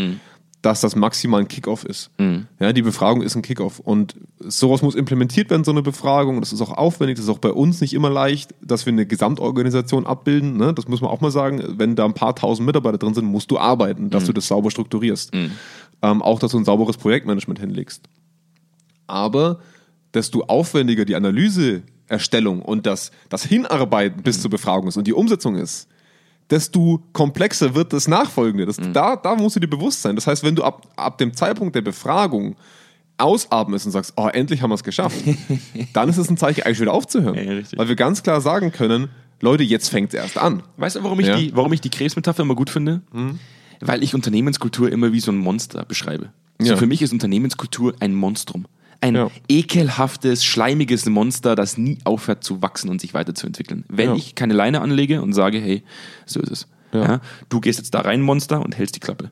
Speaker 2: dass das maximal ein Kickoff ist. Ja, die Befragung ist ein Kickoff. Und sowas muss implementiert werden, so eine Befragung. Das ist auch aufwendig, das ist auch bei uns nicht immer leicht, dass wir eine Gesamtorganisation abbilden. Ne? Das muss man auch mal sagen. Wenn da ein paar tausend Mitarbeiter drin sind, musst du arbeiten, dass du das sauber strukturierst. Ähm, auch, dass du ein sauberes Projektmanagement hinlegst. Aber desto aufwendiger die Analyseerstellung und das, das Hinarbeiten bis zur Befragung ist und die Umsetzung ist, desto komplexer wird das Nachfolgende. Das, da, da musst du dir bewusst sein. Das heißt, wenn du ab, ab dem Zeitpunkt der Befragung ausatmest und sagst, oh, endlich haben wir es geschafft, <laughs> dann ist es ein Zeichen, eigentlich wieder aufzuhören.
Speaker 1: Ja.
Speaker 2: Weil wir ganz klar sagen können, Leute, jetzt fängt es erst an.
Speaker 1: Weißt du, warum ich,
Speaker 2: Ja.
Speaker 1: die, warum ich die Krebsmetapher immer gut finde? Weil ich Unternehmenskultur immer wie so ein Monster beschreibe. So
Speaker 2: Ja.
Speaker 1: für mich ist Unternehmenskultur ein Monstrum. Ein
Speaker 2: Ja.
Speaker 1: ekelhaftes, schleimiges Monster, das nie aufhört zu wachsen und sich weiterzuentwickeln. Wenn
Speaker 2: Ja.
Speaker 1: ich keine Leine anlege und sage, hey, so ist es.
Speaker 2: Ja.
Speaker 1: Du gehst jetzt da rein, Monster, und hältst die Klappe.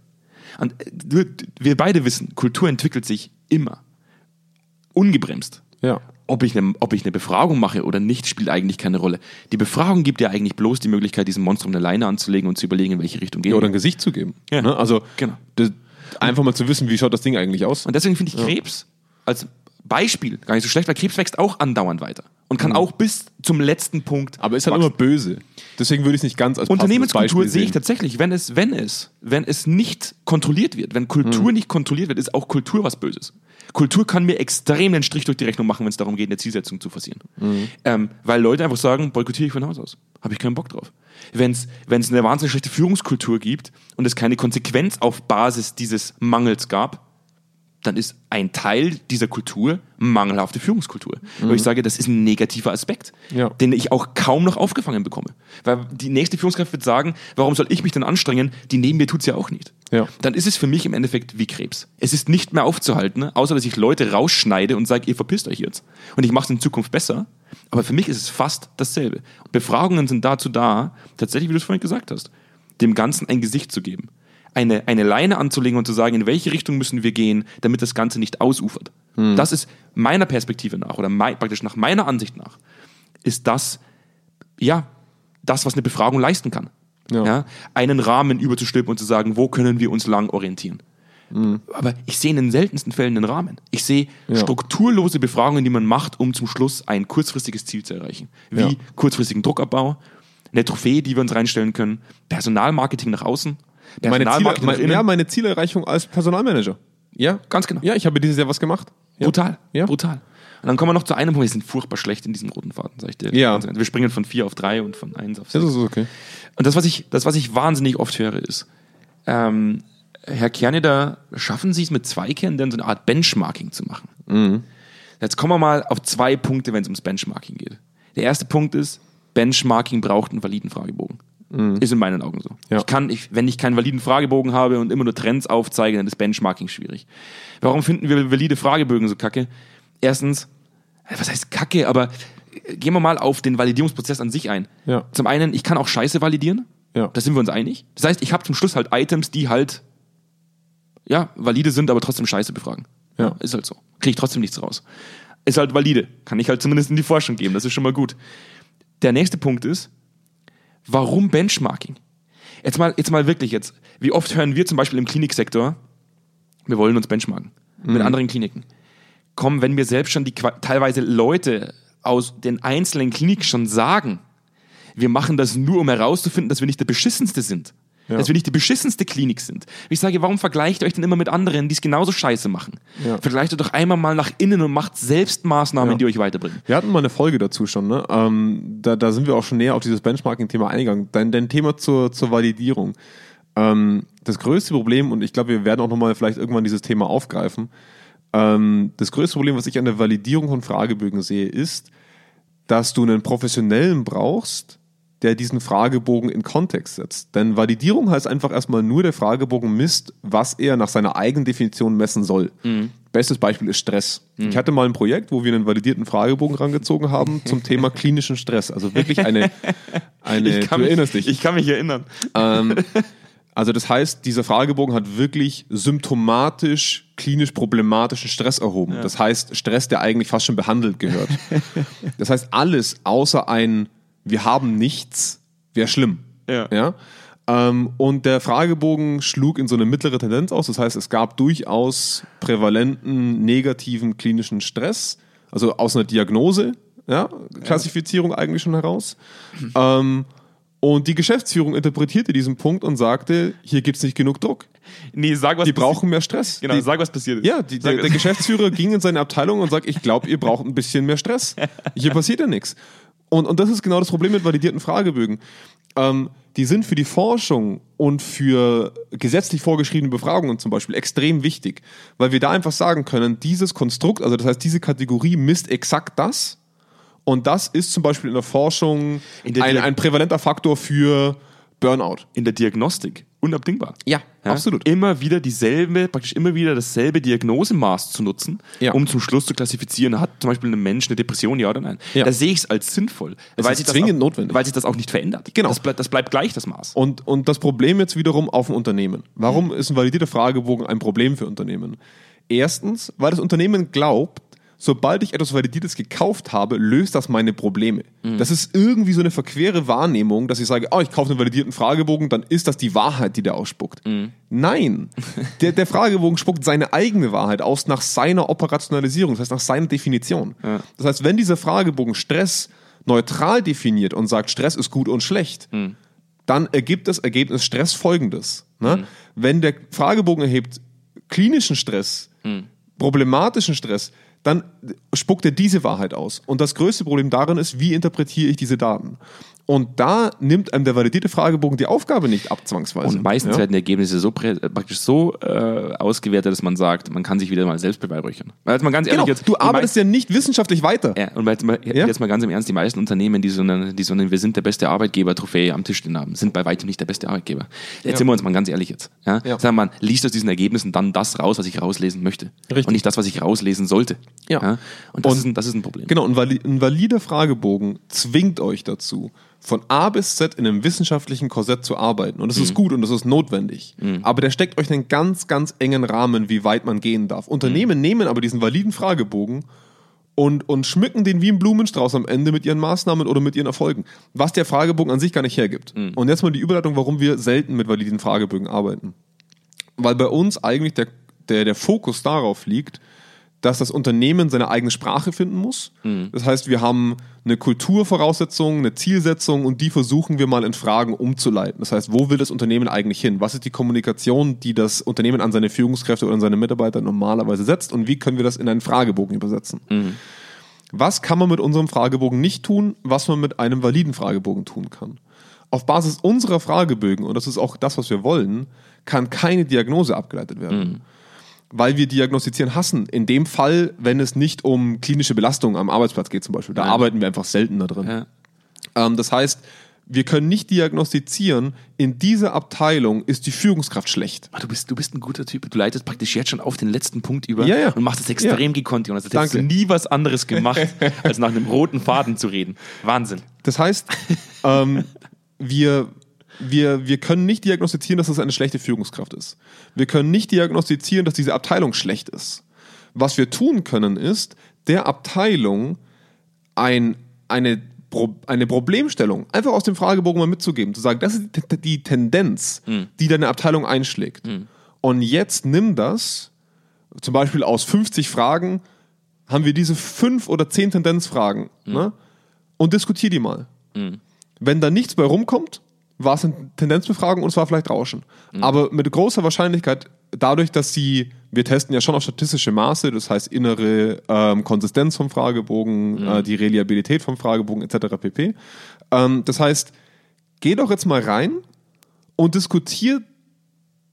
Speaker 1: Und äh, wir beide wissen, Kultur entwickelt sich immer. Ungebremst.
Speaker 2: Ja.
Speaker 1: Ob ich, eine, ob ich eine Befragung mache oder nicht, spielt eigentlich keine Rolle. Die Befragung gibt ja eigentlich bloß die Möglichkeit, diesem Monstrum eine Leine anzulegen und zu überlegen, in welche Richtung gehen
Speaker 2: Ja, oder ein Gesicht zu geben.
Speaker 1: Ja.
Speaker 2: Ne? Also
Speaker 1: Genau.
Speaker 2: das, einfach mal zu wissen, wie schaut das Ding eigentlich aus.
Speaker 1: Und deswegen finde ich Krebs als Beispiel gar nicht so schlecht, weil Krebs wächst auch andauernd weiter und kann auch bis zum letzten Punkt.
Speaker 2: Mhm. Aber ist halt
Speaker 1: wachsen.
Speaker 2: immer böse. Deswegen würde ich es nicht ganz als
Speaker 1: Unternehmenskultur sehe ich tatsächlich, wenn es, wenn es, wenn es nicht kontrolliert wird, wenn
Speaker 2: Mhm.
Speaker 1: Kultur nicht kontrolliert wird, ist auch Kultur was Böses. Kultur kann mir extrem den Strich durch die Rechnung machen, wenn es darum geht, eine Zielsetzung zu forcieren.
Speaker 2: Mhm.
Speaker 1: Ähm, weil Leute einfach sagen, boykottiere ich von Haus aus. Habe ich keinen Bock drauf. Wenn es eine wahnsinnig schlechte Führungskultur gibt und es keine Konsequenz auf Basis dieses Mangels gab, dann ist ein Teil dieser Kultur mangelhafte Führungskultur. Wo ich sage, das ist ein negativer Aspekt,
Speaker 2: Mhm. Ja.
Speaker 1: den ich auch kaum noch aufgefangen bekomme. Weil die nächste Führungskraft wird sagen, warum soll ich mich denn anstrengen? Die neben mir tut's ja auch nicht.
Speaker 2: Ja.
Speaker 1: Dann ist es für mich im Endeffekt wie Krebs. Es ist nicht mehr aufzuhalten, außer dass ich Leute rausschneide und sage, ihr verpisst euch jetzt. Und ich mache es in Zukunft besser. Aber für mich ist es fast dasselbe. Befragungen sind dazu da, tatsächlich, wie du es vorhin gesagt hast, dem Ganzen ein Gesicht zu geben. Eine, eine Leine anzulegen und zu sagen, in welche Richtung müssen wir gehen, damit das Ganze nicht ausufert. Das ist meiner Perspektive nach oder mei- praktisch nach meiner Ansicht nach, ist das, ja, das, was eine Befragung leisten kann.
Speaker 2: Ja.
Speaker 1: Ja. einen Rahmen überzustülpen und zu sagen, wo können wir uns lang orientieren. Aber ich sehe in den seltensten Fällen einen Rahmen. Ich sehe
Speaker 2: Ja.
Speaker 1: strukturlose Befragungen, die man macht, um zum Schluss ein kurzfristiges Ziel zu erreichen. Wie
Speaker 2: Ja.
Speaker 1: kurzfristigen Druckabbau, eine Trophäe, die wir uns reinstellen können, Personalmarketing nach außen,
Speaker 2: Meine Ziele, ja, meine Zielerreichung als Personalmanager. Ja,
Speaker 1: Ganz genau.
Speaker 2: Ja, ich habe dieses Jahr was gemacht. Ja.
Speaker 1: Brutal.
Speaker 2: Ja.
Speaker 1: Brutal. Und dann kommen wir noch zu einem Punkt, wir sind furchtbar schlecht in diesem roten Faden, sag ich dir.
Speaker 2: Ja.
Speaker 1: Wir springen von vier auf drei und von eins auf
Speaker 2: Das
Speaker 1: sechs.
Speaker 2: ist okay.
Speaker 1: Und das, was ich, das, was ich wahnsinnig oft höre, ist, ähm, Herr Kerneder, schaffen Sie es mit Zweikern denn so eine Art Benchmarking zu machen?
Speaker 2: Mhm.
Speaker 1: Jetzt kommen wir mal auf zwei Punkte, wenn es ums Benchmarking geht. Der erste Punkt ist, Benchmarking braucht einen validen Fragebogen. Ist in meinen Augen so.
Speaker 2: Mhm. Ja.
Speaker 1: Ich kann, ich, wenn ich keinen validen Fragebogen habe und immer nur Trends aufzeige, dann ist Benchmarking schwierig. Warum finden wir valide Fragebögen so kacke? Erstens, was heißt kacke, aber äh, gehen wir mal auf den Validierungsprozess an sich ein.
Speaker 2: Ja.
Speaker 1: Zum einen, ich kann auch Scheiße validieren.
Speaker 2: Ja.
Speaker 1: Da sind wir uns einig. Das heißt, ich habe zum Schluss halt Items, die halt ja, valide sind, aber trotzdem Scheiße befragen.
Speaker 2: Ja.
Speaker 1: Ist halt so. Kriege ich trotzdem nichts raus. Ist halt valide. Kann ich halt zumindest in die Forschung geben. Das ist schon mal gut. Der nächste Punkt ist, warum Benchmarking? Jetzt mal, jetzt mal wirklich jetzt. Wie oft hören wir zum Beispiel im Kliniksektor, wir wollen uns benchmarken mit anderen Kliniken. Kommen, wenn mir selbst schon die teilweise Leute aus den einzelnen Kliniken schon sagen, wir machen das nur, um herauszufinden, dass wir nicht der beschissenste sind.
Speaker 2: Ja.
Speaker 1: Dass wir nicht die beschissenste Klinik sind. Ich sage, warum vergleicht ihr euch denn immer mit anderen, die es genauso scheiße machen?
Speaker 2: Ja.
Speaker 1: Vergleicht ihr doch einmal mal nach innen und macht selbst Maßnahmen,
Speaker 2: Ja.
Speaker 1: die euch weiterbringen.
Speaker 2: Wir hatten mal eine Folge dazu schon, ne? Ähm, da, da sind wir auch schon näher auf dieses Benchmarking-Thema eingegangen. Dein, dein Thema zur, zur Validierung. Ähm, das größte Problem, und ich glaube, wir werden auch nochmal vielleicht irgendwann dieses Thema aufgreifen, ähm, das größte Problem, was ich an der Validierung von Fragebögen sehe, ist, dass du einen Professionellen brauchst, der diesen Fragebogen in Kontext setzt. Denn Validierung heißt einfach erstmal nur, der Fragebogen misst, was er nach seiner eigenen Definition messen soll. Bestes Beispiel ist Stress. Ich hatte mal ein Projekt, wo wir einen validierten Fragebogen rangezogen haben <laughs> zum Thema klinischen Stress. Also wirklich eine, <laughs> eine du erinnerst dich.
Speaker 1: ich kann mich erinnern.
Speaker 2: Ähm, <laughs> also das heißt, dieser Fragebogen hat wirklich symptomatisch, klinisch problematischen Stress erhoben. Das heißt, Stress, der eigentlich fast schon behandelt gehört. Das heißt, alles außer ein wir haben nichts, wäre schlimm.
Speaker 1: Ja.
Speaker 2: ja? Ähm, und der Fragebogen schlug in so eine mittlere Tendenz aus. Das heißt, es gab durchaus prävalenten negativen klinischen Stress, also aus einer Diagnose, ja, Klassifizierung eigentlich schon heraus. Ähm, und die Geschäftsführung interpretierte diesen Punkt und sagte, hier gibt es nicht genug Druck.
Speaker 1: Nee, sag was
Speaker 2: Die brauchen mehr Stress.
Speaker 1: Genau,
Speaker 2: die,
Speaker 1: sag, was passiert ist.
Speaker 2: ja, die, der, der Geschäftsführer ging in seine Abteilung und sagt, ich glaube, ihr braucht ein bisschen mehr Stress. Hier passiert ja nichts. Und, und das ist genau das Problem mit validierten Fragebögen. Ähm, die sind für die Forschung und für gesetzlich vorgeschriebene Befragungen zum Beispiel extrem wichtig, weil wir da einfach sagen können, dieses Konstrukt, also das heißt, diese Kategorie misst exakt das. Und das ist zum Beispiel in der Forschung
Speaker 1: In der
Speaker 2: ein, ein prävalenter Faktor für Burnout.
Speaker 1: in der Diagnostik unabdingbar.
Speaker 2: Ja, absolut.
Speaker 1: Immer wieder dieselbe, praktisch immer wieder dasselbe Diagnosemaß zu nutzen,
Speaker 2: Ja.
Speaker 1: um zum Schluss zu klassifizieren, hat zum Beispiel ein Mensch eine Depression, ja oder nein.
Speaker 2: Ja.
Speaker 1: Da sehe ich es als sinnvoll.
Speaker 2: Es
Speaker 1: weil
Speaker 2: ist
Speaker 1: sich
Speaker 2: zwingend
Speaker 1: auch,
Speaker 2: notwendig.
Speaker 1: Weil sich das auch nicht verändert.
Speaker 2: Genau.
Speaker 1: Das, bleibt, das bleibt gleich, das Maß.
Speaker 2: Und, und das Problem jetzt wiederum auf dem Unternehmen. Warum ist ein validierter Fragebogen ein Problem für Unternehmen? Erstens, weil das Unternehmen glaubt, sobald ich etwas Validiertes gekauft habe, löst das meine Probleme. Das ist irgendwie so eine verquere Wahrnehmung, dass ich sage, oh, ich kaufe einen validierten Fragebogen, dann ist das die Wahrheit, die der ausspuckt. Nein, <laughs> der, der Fragebogen spuckt seine eigene Wahrheit aus nach seiner Operationalisierung, das heißt nach seiner Definition. Das heißt, wenn dieser Fragebogen Stress neutral definiert und sagt, Stress ist gut und schlecht, dann ergibt das Ergebnis Stress folgendes. Ne? Wenn der Fragebogen erhebt klinischen Stress, problematischen Stress, dann spuckt er diese Wahrheit aus. Und das größte Problem darin ist, wie interpretiere ich diese Daten? Und da nimmt einem der validierte Fragebogen die Aufgabe nicht ab, zwangsweise.
Speaker 1: Und meistens
Speaker 2: ja?
Speaker 1: werden die Ergebnisse so praktisch so äh, ausgewertet, dass man sagt, man kann sich wieder mal selbst beweihräuchern. Weil jetzt mal ganz ehrlich
Speaker 2: Genau,
Speaker 1: jetzt,
Speaker 2: du arbeitest ja nicht wissenschaftlich weiter.
Speaker 1: Ja, und jetzt mal,
Speaker 2: Ja?
Speaker 1: jetzt mal ganz im Ernst, die meisten Unternehmen, die so eine, die so eine Wir sind der beste Arbeitgeber-Trophäe am Tisch stehen haben, sind bei weitem nicht der beste Arbeitgeber. Jetzt
Speaker 2: Ja.
Speaker 1: sind wir uns mal ganz ehrlich jetzt. Ja?
Speaker 2: Ja.
Speaker 1: Sagen wir mal, liest aus diesen Ergebnissen dann das raus, was ich rauslesen möchte.
Speaker 2: Richtig.
Speaker 1: Und nicht das, was ich rauslesen sollte.
Speaker 2: Ja.
Speaker 1: Und, das,
Speaker 2: Und-
Speaker 1: ist ein, das ist ein Problem.
Speaker 2: Genau, ein, vali ein valider Fragebogen zwingt euch dazu, von A bis Z in einem wissenschaftlichen Korsett zu arbeiten. Und das ist gut und das ist notwendig. Aber der steckt euch einen ganz, ganz engen Rahmen, wie weit man gehen darf. Unternehmen nehmen aber diesen validen Fragebogen und, und schmücken den wie ein Blumenstrauß am Ende mit ihren Maßnahmen oder mit ihren Erfolgen, was der Fragebogen an sich gar nicht hergibt. Und jetzt mal die Überleitung, warum wir selten mit validen Fragebögen arbeiten. Weil bei uns eigentlich der, der, der Fokus darauf liegt, dass das Unternehmen seine eigene Sprache finden muss. Das heißt, wir haben eine Kulturvoraussetzung, eine Zielsetzung und die versuchen wir mal in Fragen umzuleiten. Das heißt, wo will das Unternehmen eigentlich hin? Was ist die Kommunikation, die das Unternehmen an seine Führungskräfte oder an seine Mitarbeiter normalerweise setzt und wie können wir das in einen Fragebogen übersetzen? Was kann man mit unserem Fragebogen nicht tun, was man mit einem validen Fragebogen tun kann? Auf Basis unserer Fragebögen, und das ist auch das, was wir wollen, kann keine Diagnose abgeleitet werden. Weil wir diagnostizieren hassen. In dem Fall, wenn es nicht um klinische Belastung am Arbeitsplatz geht zum Beispiel. Da
Speaker 1: Ja.
Speaker 2: arbeiten wir einfach seltener drin.
Speaker 1: Ja.
Speaker 2: Ähm, das heißt, wir können nicht diagnostizieren, in dieser Abteilung ist die Führungskraft schlecht.
Speaker 1: Ah, Du bist, du bist ein guter Typ. Du leitest praktisch jetzt schon auf den letzten Punkt über
Speaker 2: Ja, ja.
Speaker 1: und machst es extrem gekonnt, Jonas. Hättest du
Speaker 2: Danke.
Speaker 1: nie was anderes gemacht, <laughs> als nach einem roten Faden zu reden. Wahnsinn.
Speaker 2: Das heißt, ähm, wir, wir, wir können nicht diagnostizieren, dass das eine schlechte Führungskraft ist. Wir können nicht diagnostizieren, dass diese Abteilung schlecht ist. Was wir tun können, ist, der Abteilung ein, eine, eine Problemstellung einfach aus dem Fragebogen mal mitzugeben, zu sagen, das ist die, die Tendenz, die deine Abteilung einschlägt. Und jetzt nimm das, zum Beispiel aus 50 Fragen, haben wir diese fünf oder zehn Tendenzfragen ne? und diskutier die mal. Wenn da nichts bei rumkommt, war es eine Tendenzbefragung und es war vielleicht Rauschen. Aber mit großer Wahrscheinlichkeit, dadurch, dass sie, wir testen ja schon auf statistische Maße, das heißt innere ähm, Konsistenz vom Fragebogen, äh, die Reliabilität vom Fragebogen etc. pp. Ähm, das heißt, geh doch jetzt mal rein und diskutier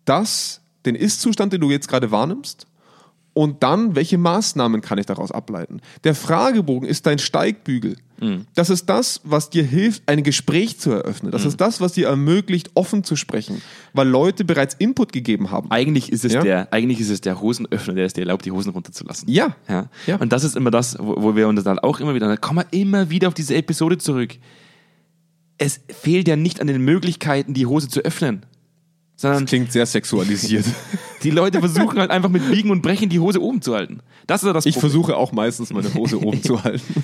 Speaker 2: das, den Ist-Zustand, den du jetzt gerade wahrnimmst, und dann, welche Maßnahmen kann ich daraus ableiten? Der Fragebogen ist dein Steigbügel. Das ist das, was dir hilft, ein Gespräch zu eröffnen. Das ist das, was dir ermöglicht, offen zu sprechen, weil Leute bereits Input gegeben haben.
Speaker 1: Eigentlich ist es
Speaker 2: Ja.
Speaker 1: der, eigentlich ist es der Hosenöffner, der es dir erlaubt, die Hosen runterzulassen.
Speaker 2: Ja.
Speaker 1: Ja.
Speaker 2: Ja.
Speaker 1: Und das ist immer das, wo, wo wir uns dann auch immer wieder, da kommen wir immer wieder auf diese Episode zurück. Es fehlt ja nicht an den Möglichkeiten, die Hose zu öffnen. Sondern
Speaker 2: Das klingt sehr sexualisiert. <laughs>
Speaker 1: die Leute versuchen halt einfach mit Biegen und Brechen die Hose oben zu halten. Das ist ja das
Speaker 2: Ich
Speaker 1: Problem.
Speaker 2: versuche auch meistens meine Hose oben zu halten.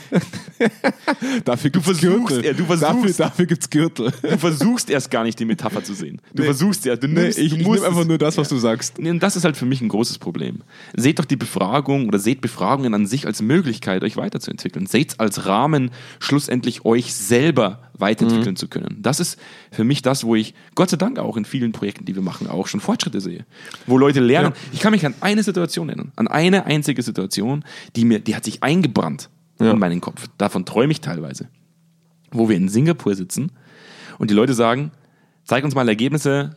Speaker 2: <laughs> dafür gibt's
Speaker 1: versuchst,
Speaker 2: Gürtel.
Speaker 1: ja, du
Speaker 2: dafür,
Speaker 1: versuchst.
Speaker 2: dafür gibt's Gürtel.
Speaker 1: Du versuchst erst gar nicht die Metapher zu sehen. Du
Speaker 2: Nee.
Speaker 1: versuchst ja, du
Speaker 2: Nee,
Speaker 1: nimmst,
Speaker 2: ich
Speaker 1: du
Speaker 2: ich nehme einfach nur das, was du sagst.
Speaker 1: Nee, Und das ist halt für mich ein großes Problem. Seht doch die Befragung oder seht Befragungen an sich als Möglichkeit, euch weiterzuentwickeln. Seht als Rahmen, schlussendlich euch selber weiterentwickeln zu können. Das ist für mich das, wo ich Gott sei Dank auch in vielen Projekten, die wir machen, auch schon Fortschritte sehe. Wo Leute lernen.
Speaker 2: Ja.
Speaker 1: Ich kann mich an eine Situation erinnern, an eine einzige Situation, die mir, die hat sich eingebrannt
Speaker 2: Ja.
Speaker 1: in meinen Kopf. Davon träume ich teilweise. Wo wir in Singapur sitzen und die Leute sagen, zeig uns mal Ergebnisse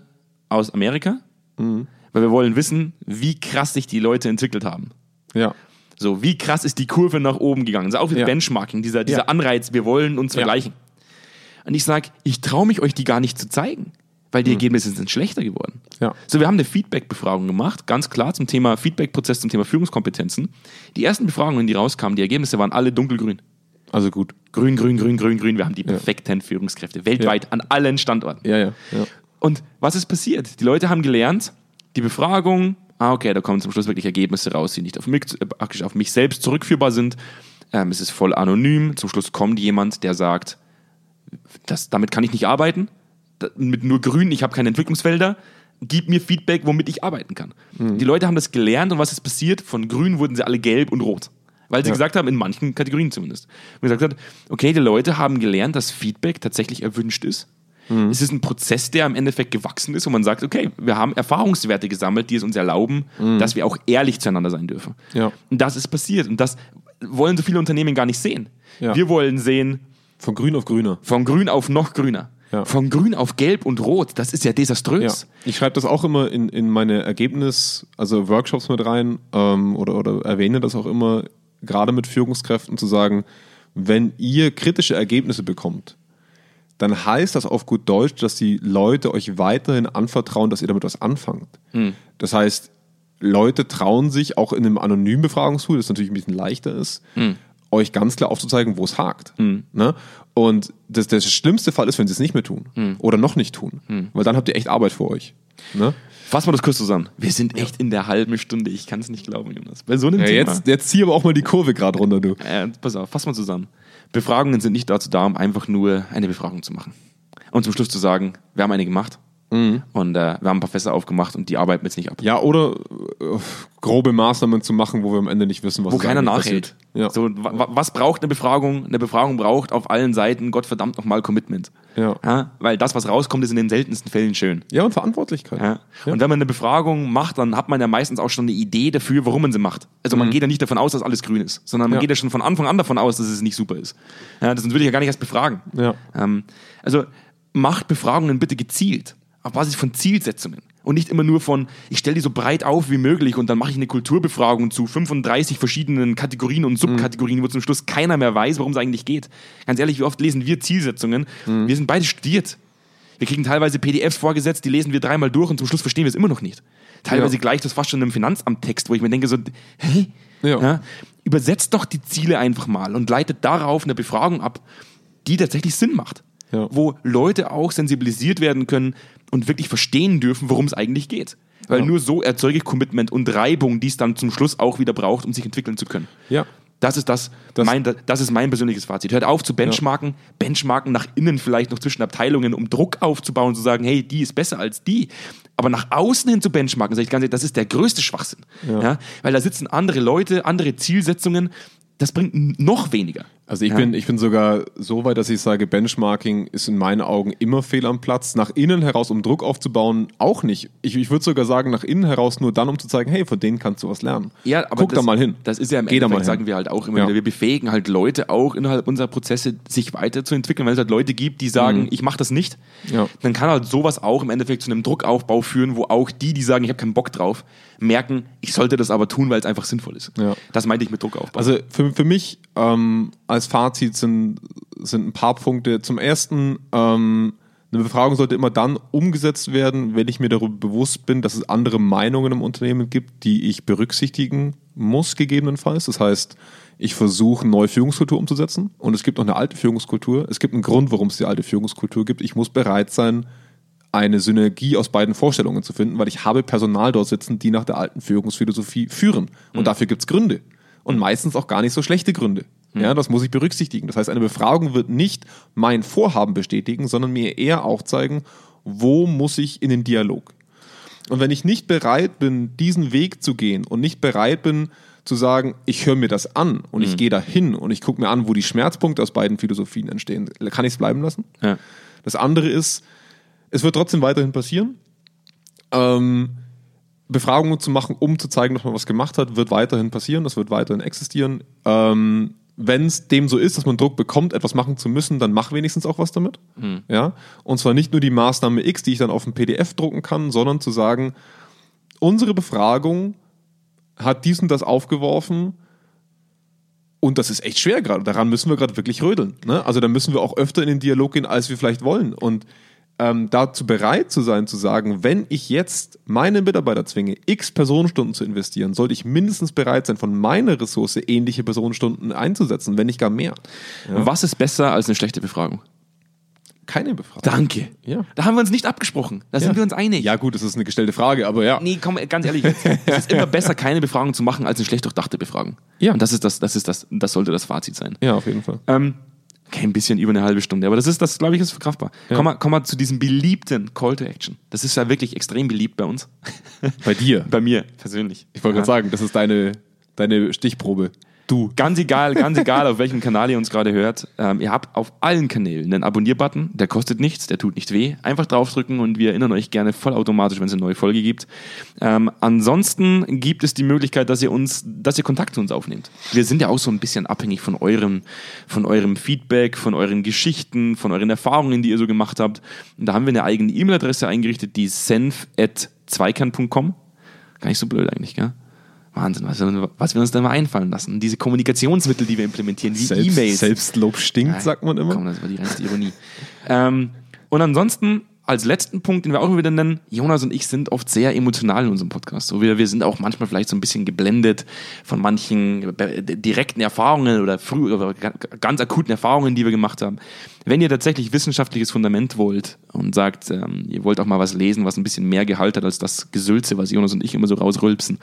Speaker 1: aus Amerika,
Speaker 2: Mhm.
Speaker 1: weil wir wollen wissen, wie krass sich die Leute entwickelt haben.
Speaker 2: Ja.
Speaker 1: So, wie krass ist die Kurve nach oben gegangen? Das ist auch wieder
Speaker 2: Ja.
Speaker 1: Benchmarking, dieser, dieser
Speaker 2: Ja.
Speaker 1: Anreiz, wir wollen uns
Speaker 2: Ja.
Speaker 1: Und ich sage, ich traue mich euch die gar nicht zu zeigen, weil die Ergebnisse sind schlechter geworden.
Speaker 2: Ja.
Speaker 1: So, wir haben eine Feedback-Befragung gemacht, ganz klar zum Thema Feedback-Prozess, zum Thema Führungskompetenzen. Die ersten Befragungen, die rauskamen, die Ergebnisse waren alle dunkelgrün.
Speaker 2: Also gut.
Speaker 1: Grün, grün, grün, grün, grün. Wir haben die perfekten Führungskräfte weltweit an allen Standorten.
Speaker 2: Ja, ja. ja.
Speaker 1: Und was ist passiert? Die Leute haben gelernt, die Befragung, ah, okay, da kommen zum Schluss wirklich Ergebnisse raus, die nicht auf mich, äh, praktisch auf mich selbst zurückführbar sind. Ähm, es ist voll anonym. Zum Schluss kommt jemand, der sagt, das, damit kann ich nicht arbeiten. Mit nur grün, ich habe keine Entwicklungsfelder. Gib mir Feedback, womit ich arbeiten kann. Die Leute haben das gelernt und was ist passiert? Von grün wurden sie alle gelb und rot. Weil sie
Speaker 2: Ja.
Speaker 1: gesagt haben, in manchen Kategorien zumindest. Und gesagt hat, okay, die Leute haben gelernt, dass Feedback tatsächlich erwünscht ist. Es ist ein Prozess, der im Endeffekt gewachsen ist, wo man sagt, okay, wir haben Erfahrungswerte gesammelt, die es uns erlauben, dass wir auch ehrlich zueinander sein dürfen.
Speaker 2: Ja.
Speaker 1: Und das ist passiert. Und das wollen so viele Unternehmen gar nicht sehen.
Speaker 2: Ja.
Speaker 1: Wir wollen sehen,
Speaker 2: Von grün auf grüner.
Speaker 1: von grün auf noch grüner.
Speaker 2: Ja.
Speaker 1: Von grün auf gelb und rot. Das ist ja
Speaker 2: Ja.
Speaker 1: desaströs.
Speaker 2: Ich schreibe das auch immer in, in meine Ergebnis, also Workshops mit rein ähm, oder, oder erwähne das auch immer, gerade mit Führungskräften zu sagen, wenn ihr kritische Ergebnisse bekommt, dann heißt das auf gut Deutsch, dass die Leute euch weiterhin anvertrauen, dass ihr damit was anfangt. Das heißt, Leute trauen sich auch in einem anonymen Befragungstool, das natürlich ein bisschen leichter ist, euch ganz klar aufzuzeigen, wo es hakt. Ne? Und das, der schlimmste Fall ist, wenn sie es nicht mehr tun oder noch nicht tun, weil dann habt ihr echt Arbeit vor euch. Ne?
Speaker 1: Fassen wir das kurz zusammen. Wir sind echt in der halben Stunde. Ich kann es nicht glauben, Jonas. Bei so einem
Speaker 2: Ja,
Speaker 1: Thema.
Speaker 2: jetzt, jetzt zieh aber auch mal die Kurve gerade runter, du.
Speaker 1: Äh, pass auf, fass mal zusammen. Befragungen sind nicht dazu da, um einfach nur eine Befragung zu machen. Und zum Schluss zu sagen, wir haben eine gemacht und äh, wir haben ein paar Fässer aufgemacht und die arbeiten wir jetzt nicht ab.
Speaker 2: Ja, oder äh, grobe Maßnahmen zu machen, wo wir am Ende nicht wissen, was
Speaker 1: Wo keiner nachhält.
Speaker 2: Ja.
Speaker 1: So, wa- wa- was braucht eine Befragung? Eine Befragung braucht auf allen Seiten Gott verdammt nochmal Commitment.
Speaker 2: Ja.
Speaker 1: Weil das, was rauskommt, ist in den seltensten Fällen schön.
Speaker 2: ja, und Verantwortlichkeit.
Speaker 1: Ja. Und wenn man eine Befragung macht, dann hat man ja meistens auch schon eine Idee dafür, warum man sie macht. Also man geht ja nicht davon aus, dass alles grün ist, sondern man
Speaker 2: Mhm. Ja.
Speaker 1: geht ja schon von Anfang an davon aus, dass es nicht super ist. Ja, das würde ich ja gar nicht erst befragen.
Speaker 2: Ja.
Speaker 1: Ähm, also macht Befragungen bitte gezielt, auf Basis von Zielsetzungen. Und nicht immer nur von, ich stelle die so breit auf wie möglich und dann mache ich eine Kulturbefragung zu 35 verschiedenen Kategorien und Subkategorien, wo zum Schluss keiner mehr weiß, worum es eigentlich geht. Ganz ehrlich, wie oft lesen wir Zielsetzungen? Wir sind beide studiert. Wir kriegen teilweise PDFs vorgesetzt, die lesen wir dreimal durch und zum Schluss verstehen wir es immer noch nicht. Teilweise
Speaker 2: Ja.
Speaker 1: gleicht das fast schon einem Finanzamttext, wo ich mir denke so, hä?
Speaker 2: Ja.
Speaker 1: Übersetzt doch die Ziele einfach mal und leitet darauf eine Befragung ab, die tatsächlich Sinn macht.
Speaker 2: Ja.
Speaker 1: Wo Leute auch sensibilisiert werden können und wirklich verstehen dürfen, worum es eigentlich geht. Weil
Speaker 2: Ja.
Speaker 1: nur so erzeuge ich Commitment und Reibung, die es dann zum Schluss auch wieder braucht, um sich entwickeln zu können.
Speaker 2: Ja.
Speaker 1: Das ist das,
Speaker 2: Das-
Speaker 1: mein, das ist mein persönliches Fazit. Hört auf zu benchmarken, benchmarken nach innen vielleicht noch zwischen Abteilungen, um Druck aufzubauen, zu sagen, hey, die ist besser als die. Aber nach außen hin zu benchmarken, sage ich ganz ehrlich, das ist der größte Schwachsinn. Ja. Weil da sitzen andere Leute, andere Zielsetzungen, das bringt noch weniger.
Speaker 2: Also ich,
Speaker 1: Ja.
Speaker 2: bin, ich bin sogar so weit, dass ich sage, Benchmarking ist in meinen Augen immer fehl am Platz. Nach innen heraus, um Druck aufzubauen, auch nicht. Ich, ich würde sogar sagen, nach innen heraus nur dann, um zu zeigen, hey, von denen kannst du was lernen.
Speaker 1: Ja, aber
Speaker 2: Guck
Speaker 1: das,
Speaker 2: da mal hin.
Speaker 1: Das ist ja im
Speaker 2: Geh
Speaker 1: Endeffekt, sagen wir halt auch immer
Speaker 2: Ja.
Speaker 1: wieder, wir befähigen halt Leute auch innerhalb unserer Prozesse, sich weiterzuentwickeln, weil es halt Leute gibt, die sagen, ich mache das nicht.
Speaker 2: Mhm. Ja.
Speaker 1: Dann kann halt sowas auch im Endeffekt zu einem Druckaufbau führen, wo auch die, die sagen, ich habe keinen Bock drauf, merken, ich sollte das aber tun, weil es einfach sinnvoll ist.
Speaker 2: Ja.
Speaker 1: Das meinte ich mit Druckaufbau.
Speaker 2: Also für, für mich ähm, als Fazit sind, sind ein paar Punkte. Zum ersten, ähm, eine Befragung sollte immer dann umgesetzt werden, wenn ich mir darüber bewusst bin, dass es andere Meinungen im Unternehmen gibt, die ich berücksichtigen muss, gegebenenfalls. Das heißt, ich versuche, eine neue Führungskultur umzusetzen und es gibt noch eine alte Führungskultur. Es gibt einen Grund, warum es die alte Führungskultur gibt. Ich muss bereit sein, eine Synergie aus beiden Vorstellungen zu finden, weil ich habe Personal dort sitzen, die nach der alten Führungsphilosophie führen. Und
Speaker 1: Mhm.
Speaker 2: dafür gibt's Gründe. Und meistens auch gar nicht so schlechte Gründe.
Speaker 1: Mhm.
Speaker 2: Ja, das muss ich berücksichtigen. Das heißt, eine Befragung wird nicht mein Vorhaben bestätigen, sondern mir eher aufzeigen, wo muss ich in den Dialog. Und wenn ich nicht bereit bin, diesen Weg zu gehen und nicht bereit bin zu sagen, ich höre mir das an und
Speaker 1: Mhm.
Speaker 2: ich gehe dahin und ich gucke mir an, wo die Schmerzpunkte aus beiden Philosophien entstehen, kann ich es bleiben lassen?
Speaker 1: Ja.
Speaker 2: Das andere ist, es wird trotzdem weiterhin passieren. Ähm, Befragungen zu machen, um zu zeigen, dass man was gemacht hat, wird weiterhin passieren, das wird weiterhin existieren. Ähm, Wenn es dem so ist, dass man Druck bekommt, etwas machen zu müssen, dann mach wenigstens auch was damit. Ja? Und zwar nicht nur die Maßnahme X, die ich dann auf dem PDF drucken kann, sondern zu sagen, unsere Befragung hat dies und das aufgeworfen und das ist echt schwer gerade. Daran müssen wir gerade wirklich rödeln. Ne? Also da müssen wir auch öfter in den Dialog gehen, als wir vielleicht wollen. Und ähm, dazu bereit zu sein, zu sagen, wenn ich jetzt meine Mitarbeiter zwinge, x Personenstunden zu investieren, sollte ich mindestens bereit sein, von meiner Ressource ähnliche Personenstunden einzusetzen, wenn nicht gar mehr.
Speaker 1: Was ist besser als eine schlechte Befragung?
Speaker 2: Keine Befragung.
Speaker 1: Danke.
Speaker 2: Ja.
Speaker 1: Da haben wir uns nicht abgesprochen. Da sind wir uns einig.
Speaker 2: Ja, gut, das ist eine gestellte Frage, aber ja.
Speaker 1: Nee, komm, ganz ehrlich, es ist immer besser, keine Befragung zu machen, als eine schlecht durchdachte Befragung.
Speaker 2: Ja.
Speaker 1: Und das ist das, das ist das, das sollte das Fazit sein.
Speaker 2: Ja, auf jeden Fall.
Speaker 1: Ähm, okay, ein bisschen über eine halbe Stunde, aber das ist, das glaube ich, ist verkraftbar.
Speaker 2: Ja.
Speaker 1: Komm, mal, komm mal zu diesem beliebten Call to Action. Das ist ja wirklich extrem beliebt bei uns.
Speaker 2: Bei dir. <laughs>
Speaker 1: bei mir persönlich.
Speaker 2: Ich wollte gerade sagen, das ist deine, deine Stichprobe. Du.
Speaker 1: Ganz egal, ganz egal, auf welchem Kanal ihr uns gerade hört. Ähm, ihr habt auf allen Kanälen einen Abonnier-Button, der kostet nichts, der tut nicht weh. Einfach draufdrücken und wir erinnern euch gerne vollautomatisch, wenn es eine neue Folge gibt. Ähm, ansonsten gibt es die Möglichkeit, dass ihr uns, dass ihr Kontakt zu uns aufnehmt. Wir sind ja auch so ein bisschen abhängig von eurem, von eurem Feedback, von euren Geschichten, von euren Erfahrungen, die ihr so gemacht habt. Und da haben wir eine eigene E-Mail-Adresse eingerichtet, die senf.zweikern.com. Gar nicht so blöd eigentlich, gell? Wahnsinn, was, wir- was wir uns da mal einfallen lassen. Diese Kommunikationsmittel, die wir implementieren, wie
Speaker 2: Selbst,
Speaker 1: E-Mails.
Speaker 2: Selbstlob stinkt,
Speaker 1: Ja,
Speaker 2: sagt man immer.
Speaker 1: Komm, das war die reinste Ironie. ähm, und ansonsten, als letzten Punkt, den wir auch wieder nennen, Jonas und ich sind oft sehr emotional in unserem Podcast. So, wir, wir sind auch manchmal vielleicht so ein bisschen geblendet von manchen äh, direkten Erfahrungen oder, früh, oder ga- ganz akuten Erfahrungen, die wir gemacht haben. Wenn ihr tatsächlich wissenschaftliches Fundament wollt und sagt, ähm, ihr wollt auch mal was lesen, was ein bisschen mehr Gehalt hat als das Gesülze, was Jonas und ich immer so rausrülpsen,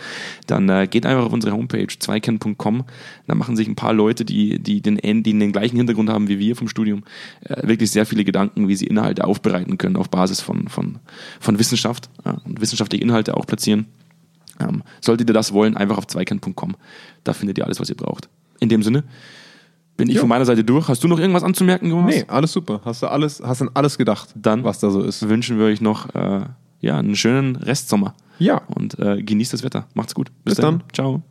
Speaker 1: dann äh, geht einfach auf unsere Homepage zweiken.com. Da machen sich ein paar Leute, die, die, den, die den gleichen Hintergrund haben wie wir vom Studium, äh, wirklich sehr viele Gedanken, wie sie Inhalte aufbereiten können auf Basis von, von, von Wissenschaft ja, und wissenschaftliche Inhalte auch platzieren. Ähm, solltet ihr das wollen, einfach auf zweikern.com. Da findet ihr alles, was ihr braucht. In dem Sinne bin ich
Speaker 2: Ja.
Speaker 1: von meiner Seite durch. Hast du noch irgendwas anzumerken, Jonas?
Speaker 2: Nee, alles super. Hast du alles, hast an alles gedacht,
Speaker 1: Dann-
Speaker 2: was da so ist.
Speaker 1: Wünschen wir euch noch äh, ja, einen schönen Restsommer.
Speaker 2: Ja.
Speaker 1: Und äh, genießt das Wetter. Macht's gut.
Speaker 2: Bis
Speaker 1: dahin.
Speaker 2: dann.
Speaker 1: Ciao.